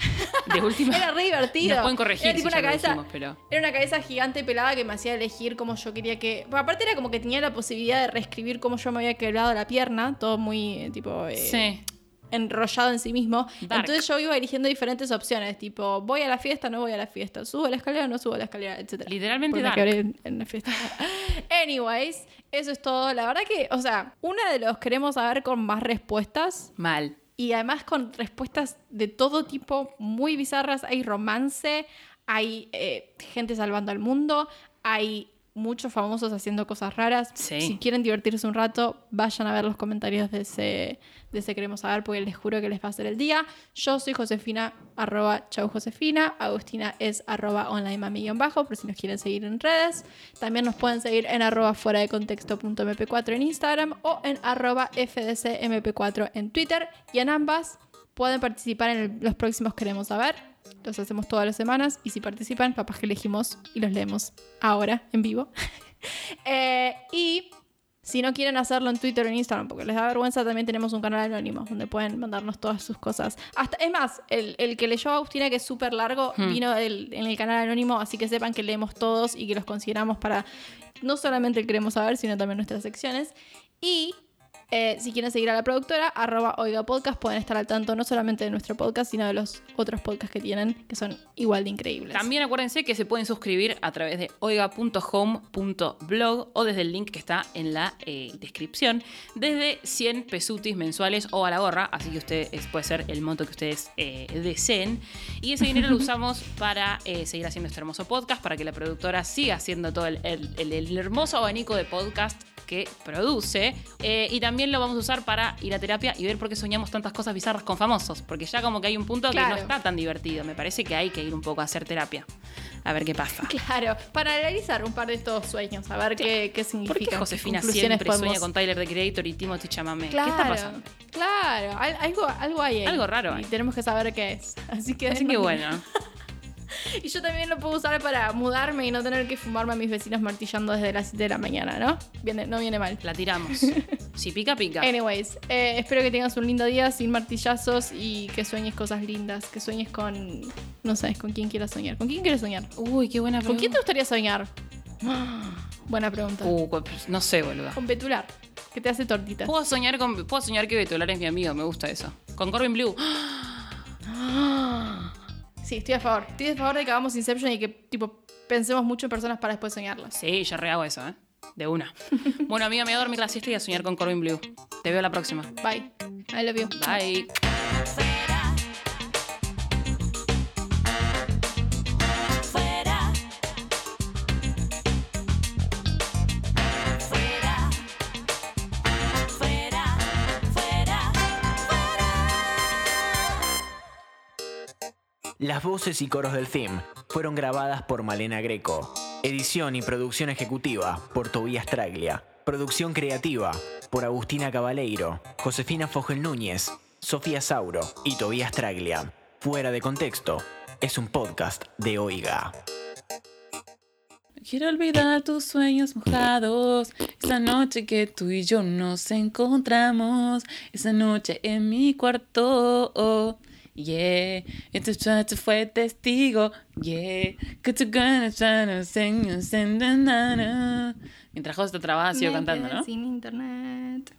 De última. *laughs* Era re divertido. Nos pueden corregir Era tipo una cabeza, dijimos, pero- Era una cabeza gigante pelada que me hacía elegir cómo yo quería que. Porque aparte era como que tenía la posibilidad de reescribir cómo yo me había quebrado la pierna, todo muy tipo. eh, Sí. Enrollado en sí mismo. Dark. Entonces yo iba eligiendo diferentes opciones, tipo, voy a la fiesta, no voy a la fiesta, subo la escalera, no subo la escalera, etc. Literalmente dark. en, en la fiesta. *laughs* Anyways, eso es todo. La verdad que, o sea, una de los queremos saber con más respuestas Mal. y además con respuestas de todo tipo muy bizarras. Hay romance, hay eh, gente salvando al mundo, hay muchos famosos haciendo cosas raras. Sí. Si quieren divertirse un rato, vayan a ver los comentarios de ese, de ese Queremos Saber porque les juro que les va a hacer el día. Yo soy Josefina, arroba chau Josefina. Agustina es arroba online mami bajo, por si nos quieren seguir en redes. También nos pueden seguir en arroba fuera de contexto.mp4 en Instagram o en arroba fdcmp4 en Twitter. Y en ambas pueden participar en el- los próximos Queremos Saber. Los hacemos todas las semanas y si participan, papás que elegimos y los leemos ahora en vivo. *laughs* Eh, y si no quieren hacerlo en Twitter o en Instagram porque les da vergüenza, también tenemos un canal anónimo donde pueden mandarnos todas sus cosas. Hasta, es más, el, el que leyó a Agustina, que es súper largo, Hmm. vino del- en el canal anónimo, así que sepan que leemos todos y que los consideramos para no solamente el queremos saber, sino también nuestras secciones. Y eh, si quieren seguir a la productora, arroba Oiga Podcast, pueden estar al tanto no solamente de nuestro podcast, sino de los otros podcasts que tienen, que son igual de increíbles. También acuérdense que se pueden suscribir a través de oiga.home.blog o desde el link que está en la eh, descripción, desde 100 pesutis mensuales o a la gorra, así que ustedes puede ser el monto que ustedes eh, deseen. Y ese dinero lo *laughs* usamos para seguir haciendo este hermoso podcast, para que la productora siga haciendo todo el- el hermoso abanico de podcast que produce. Eh, y también lo vamos a usar para ir a terapia y ver por qué soñamos tantas cosas bizarras con famosos. Porque ya como que hay un punto que no está tan divertido. Me parece que hay que ir un poco a hacer terapia. A ver qué pasa. Claro, para analizar un par de estos sueños, a ver qué, qué ¿Por significa. qué Josefina qué conclusiones siempre sueña con Tyler the Creator y Timothy Chalamet? Claro, ¿Qué está pasando? Claro, al- algo, algo hay ahí. Algo raro Y tenemos que saber qué es. Así que, Así que bueno, *laughs* *laughs* Y yo también lo puedo usar para mudarme y no tener que fumarme a mis vecinos martillando desde las 7 de la mañana, ¿no? Viene, no viene mal. la tiramos. *laughs* Si pica, pica. Anyways, eh, espero que tengas un lindo día sin martillazos y que sueñes cosas lindas, que sueñes con, no sé, con quién quieras soñar. ¿Con quién quieres soñar? Uy, qué buena ¿Con pregunta. quién te gustaría soñar? *gasps* Buena pregunta. Uh, pues, no sé, boludo. Con Petular. Que te hace tortita. Puedo soñar, con, puedo soñar que Betolar es mi amigo, me gusta eso. Con Corbin Blue. *gasps* *gasps* Sí, estoy a favor. Estoy a favor de que hagamos Inception y que, tipo, pensemos mucho en personas para después soñarlas. Sí, yo rehago eso, ¿eh? De una. *laughs* bueno, amiga, me voy a dormir la siesta y a soñar con Corbin Blue. Te veo la próxima. Bye. I love you. Bye. Las voces y coros del theme fueron grabadas por Malena Greco. Edición y producción ejecutiva por Tobías Traglia. Producción creativa por Agustina Cabaleiro, Josefina Fogel Núñez, Sofía Sauro y Tobías Traglia. Fuera de contexto es un podcast de Oiga. Quiero olvidar tus sueños mojados. Esa noche que tú y yo nos encontramos. Esa noche en mi cuarto. Yeah. Este chacho fue testigo. Yeah. Que ganas, ganas. Mientras José sigo Me cantando, ¿no? Sin internet.